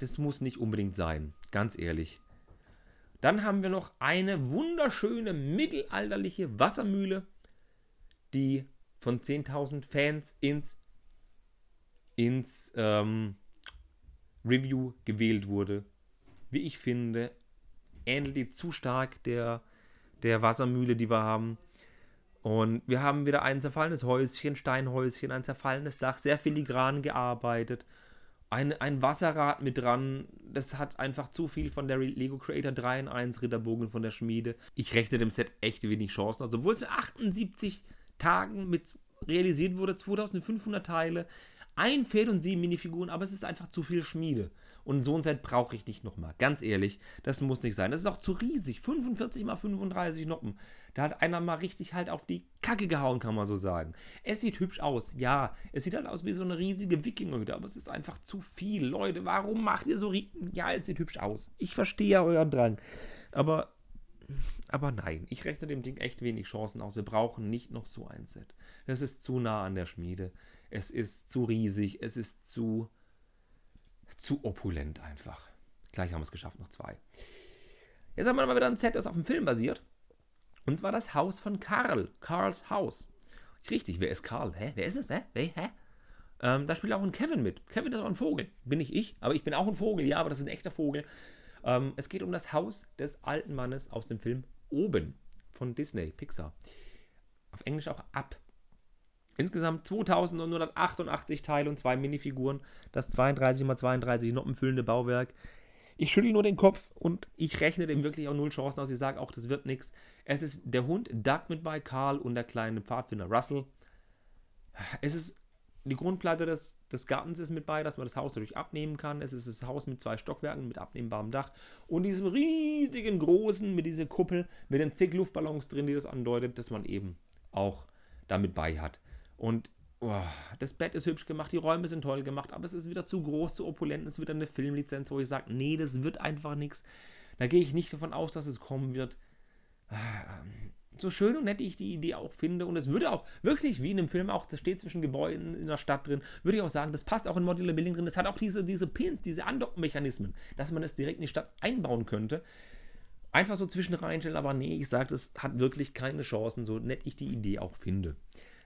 Das muss nicht unbedingt sein, ganz ehrlich. Dann haben wir noch eine wunderschöne mittelalterliche Wassermühle, die von 10.000 Fans ins, ins ähm, Review gewählt wurde. Wie ich finde, ähnelt die zu stark der, der Wassermühle, die wir haben. Und wir haben wieder ein zerfallenes Häuschen, Steinhäuschen, ein zerfallenes Dach, sehr filigran gearbeitet ein, ein Wasserrad mit dran. Das hat einfach zu viel von der Lego Creator 3 in 1 Ritterbogen von der Schmiede. Ich rechne dem Set echt wenig Chancen. Also, obwohl es in 78 Tagen mit realisiert wurde, 2500 Teile, ein Pferd und sieben Minifiguren, aber es ist einfach zu viel Schmiede. Und so ein Set brauche ich nicht nochmal. Ganz ehrlich, das muss nicht sein. Das ist auch zu riesig. 45 mal 35 Noppen. Da hat einer mal richtig halt auf die Kacke gehauen, kann man so sagen. Es sieht hübsch aus. Ja, es sieht halt aus wie so eine riesige Wikingerhütte, aber es ist einfach zu viel. Leute, warum macht ihr so Ja, es sieht hübsch aus. Ich verstehe ja euren Drang. Aber aber nein, ich rechne dem Ding echt wenig Chancen aus. Wir brauchen nicht noch so ein Set. Es ist zu nah an der Schmiede. Es ist zu riesig. Es ist zu zu opulent einfach. Gleich haben wir es geschafft, noch zwei. Jetzt haben wir mal wieder ein Set, das auf dem Film basiert. Und zwar das Haus von Karl. Karls Haus. Richtig, wer ist Karl? Hä? Wer ist es? Hä? Hä? Hä? Ähm, da spielt auch ein Kevin mit. Kevin ist auch ein Vogel. Bin ich ich, aber ich bin auch ein Vogel. Ja, aber das ist ein echter Vogel. Ähm, es geht um das Haus des alten Mannes aus dem Film Oben von Disney, Pixar. Auf Englisch auch Ab. Insgesamt 2988 Teile und zwei Minifiguren. Das 32 x 32 noppenfüllende Bauwerk. Ich schüttel nur den Kopf und ich rechne dem wirklich auch null Chancen aus. Ich sage auch, das wird nichts. Es ist der Hund Doug mit bei Karl und der kleine Pfadfinder Russell. Es ist die Grundplatte des, des Gartens ist mit bei, dass man das Haus dadurch abnehmen kann. Es ist das Haus mit zwei Stockwerken mit abnehmbarem Dach und diesem riesigen großen mit dieser Kuppel mit den zig Luftballons drin, die das andeutet, dass man eben auch damit bei hat. Und oh, das Bett ist hübsch gemacht, die Räume sind toll gemacht, aber es ist wieder zu groß, zu opulent, es wird eine Filmlizenz, wo ich sage, nee, das wird einfach nichts. Da gehe ich nicht davon aus, dass es kommen wird. So schön und nett ich die Idee auch finde, und es würde auch wirklich, wie in dem Film auch, das steht zwischen Gebäuden in der Stadt drin, würde ich auch sagen, das passt auch in Modular Building drin. Es hat auch diese, diese Pins, diese Andockmechanismen, dass man es direkt in die Stadt einbauen könnte. Einfach so zwischen reinstellen, aber nee, ich sage, das hat wirklich keine Chancen, so nett ich die Idee auch finde.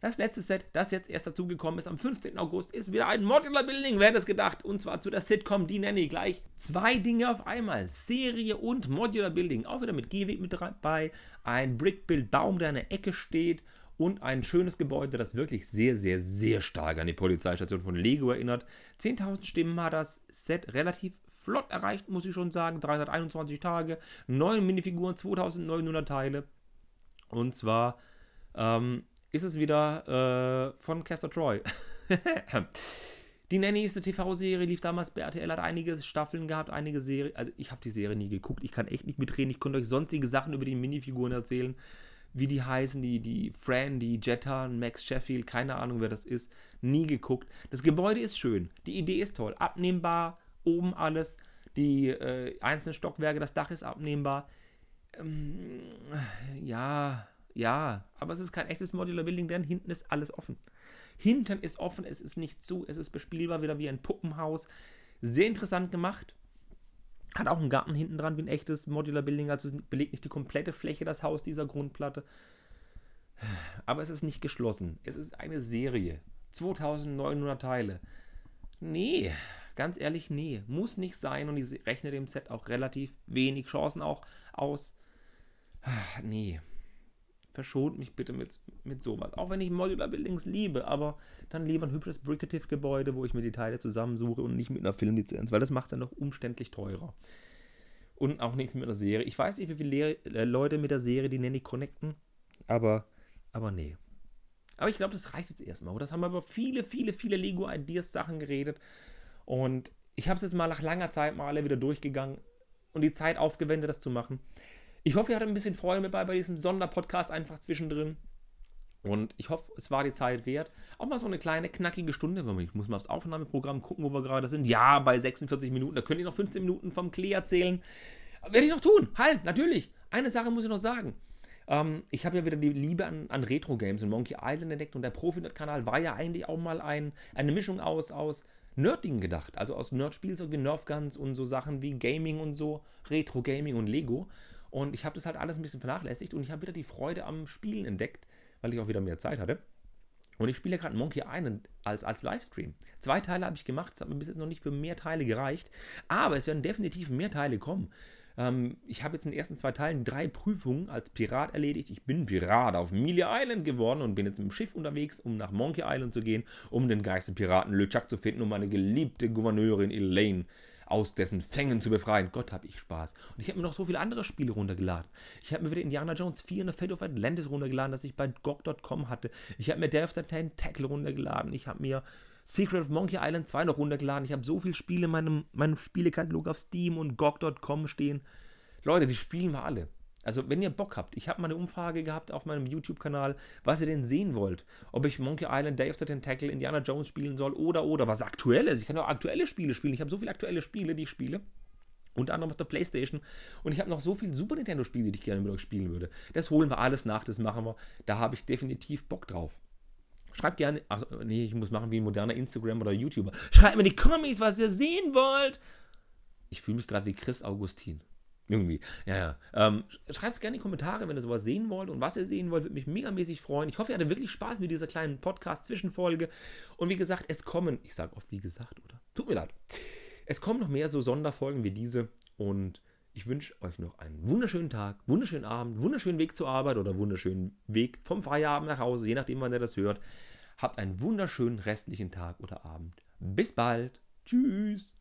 Das letzte Set, das jetzt erst dazugekommen ist, am 15. August, ist wieder ein Modular Building, wer hätte es gedacht? Und zwar zu der Sitcom Die Nanny. Gleich zwei Dinge auf einmal. Serie und Modular Building. Auch wieder mit Gehweg mit dabei. Ein Brickbuild-Baum, der an der Ecke steht. Und ein schönes Gebäude, das wirklich sehr, sehr, sehr stark an die Polizeistation von Lego erinnert. 10.000 Stimmen hat das Set relativ flott erreicht, muss ich schon sagen. 321 Tage, 9 Minifiguren, 2.900 Teile. Und zwar ähm, ist es wieder äh, von Castor Troy. [LAUGHS] die Nanny ist eine TV-Serie, lief damals bei RTL, hat einige Staffeln gehabt, einige Serien. Also ich habe die Serie nie geguckt, ich kann echt nicht mitreden. Ich konnte euch sonstige Sachen über die Minifiguren erzählen, wie die heißen, die, die Fran, die Jetta, Max Sheffield, keine Ahnung, wer das ist. Nie geguckt. Das Gebäude ist schön, die Idee ist toll, abnehmbar, oben alles, die äh, einzelnen Stockwerke, das Dach ist abnehmbar. Ähm, ja, ja, aber es ist kein echtes Modular Building, denn hinten ist alles offen. Hinten ist offen, es ist nicht zu, es ist bespielbar wieder wie ein Puppenhaus. Sehr interessant gemacht. Hat auch einen Garten hinten dran wie ein echtes Modular Building, also belegt nicht die komplette Fläche das Haus dieser Grundplatte. Aber es ist nicht geschlossen. Es ist eine Serie. 2900 Teile. Nee, ganz ehrlich, nee. Muss nicht sein und ich rechne dem Set auch relativ wenig Chancen auch aus. Nee, verschont mich bitte mit, mit sowas. Auch wenn ich Modular Buildings liebe, aber dann lieber ein hübsches Bricative-Gebäude, wo ich mir die Teile zusammensuche und nicht mit einer Filmlizenz, weil das macht es dann noch umständlich teurer. Und auch nicht mit einer Serie. Ich weiß nicht, wie viele Le äh, Leute mit der Serie die Nanny connecten, aber, aber nee. Aber ich glaube, das reicht jetzt erstmal. Oder? Das haben wir über viele, viele, viele Lego-Ideas-Sachen geredet. Und ich habe es jetzt mal nach langer Zeit mal alle wieder durchgegangen und die Zeit aufgewendet, das zu machen. Ich hoffe, ihr hattet ein bisschen Freude mit bei, bei diesem Sonderpodcast einfach zwischendrin. Und ich hoffe, es war die Zeit wert. Auch mal so eine kleine, knackige Stunde. Ich muss mal aufs Aufnahmeprogramm gucken, wo wir gerade sind. Ja, bei 46 Minuten. Da könnt ihr noch 15 Minuten vom Klee erzählen. Werde ich noch tun. Halt, natürlich. Eine Sache muss ich noch sagen. Ähm, ich habe ja wieder die Liebe an, an Retro-Games und Monkey Island entdeckt. Und der Profi-Kanal war ja eigentlich auch mal ein, eine Mischung aus, aus Nerddingen gedacht. Also aus Nerd-Spielzeug wie Nerf Guns und so Sachen wie Gaming und so. Retro-Gaming und Lego. Und ich habe das halt alles ein bisschen vernachlässigt und ich habe wieder die Freude am Spielen entdeckt, weil ich auch wieder mehr Zeit hatte. Und ich spiele ja gerade Monkey Island als, als Livestream. Zwei Teile habe ich gemacht, es hat mir bis jetzt noch nicht für mehr Teile gereicht, aber es werden definitiv mehr Teile kommen. Ähm, ich habe jetzt in den ersten zwei Teilen drei Prüfungen als Pirat erledigt. Ich bin Pirat auf Melia Island geworden und bin jetzt dem Schiff unterwegs, um nach Monkey Island zu gehen, um den Geisterpiraten LeChuck zu finden, um meine geliebte Gouverneurin Elaine aus dessen Fängen zu befreien. Gott, habe ich Spaß. Und ich habe mir noch so viele andere Spiele runtergeladen. Ich habe mir wieder Indiana Jones 4 und The Fate of Atlantis runtergeladen, das ich bei GOG.com hatte. Ich habe mir Day of the Tackle runtergeladen. Ich habe mir Secret of Monkey Island 2 noch runtergeladen. Ich habe so viele Spiele in meinem, meinem Spielekatalog auf Steam und GOG.com stehen. Leute, die spielen wir alle. Also, wenn ihr Bock habt, ich habe mal eine Umfrage gehabt auf meinem YouTube-Kanal, was ihr denn sehen wollt. Ob ich Monkey Island, Day of the Tentacle, Indiana Jones spielen soll oder, oder was aktuelles. Ich kann auch aktuelle Spiele spielen. Ich habe so viele aktuelle Spiele, die ich spiele. Unter anderem auf der Playstation. Und ich habe noch so viele Super Nintendo-Spiele, die ich gerne mit euch spielen würde. Das holen wir alles nach, das machen wir. Da habe ich definitiv Bock drauf. Schreibt gerne, ach nee, ich muss machen wie ein moderner Instagram oder YouTuber. Schreibt mir in die Kommis, was ihr sehen wollt. Ich fühle mich gerade wie Chris Augustin. Irgendwie. Ja, ja. Ähm, Schreibt es gerne in die Kommentare, wenn ihr sowas sehen wollt und was ihr sehen wollt. Würde mich megamäßig freuen. Ich hoffe, ihr hattet wirklich Spaß mit dieser kleinen Podcast-Zwischenfolge. Und wie gesagt, es kommen, ich sage oft wie gesagt, oder? Tut mir leid. Es kommen noch mehr so Sonderfolgen wie diese. Und ich wünsche euch noch einen wunderschönen Tag, wunderschönen Abend, wunderschönen Weg zur Arbeit oder wunderschönen Weg vom Feierabend nach Hause, je nachdem, wann ihr das hört. Habt einen wunderschönen restlichen Tag oder Abend. Bis bald. Tschüss.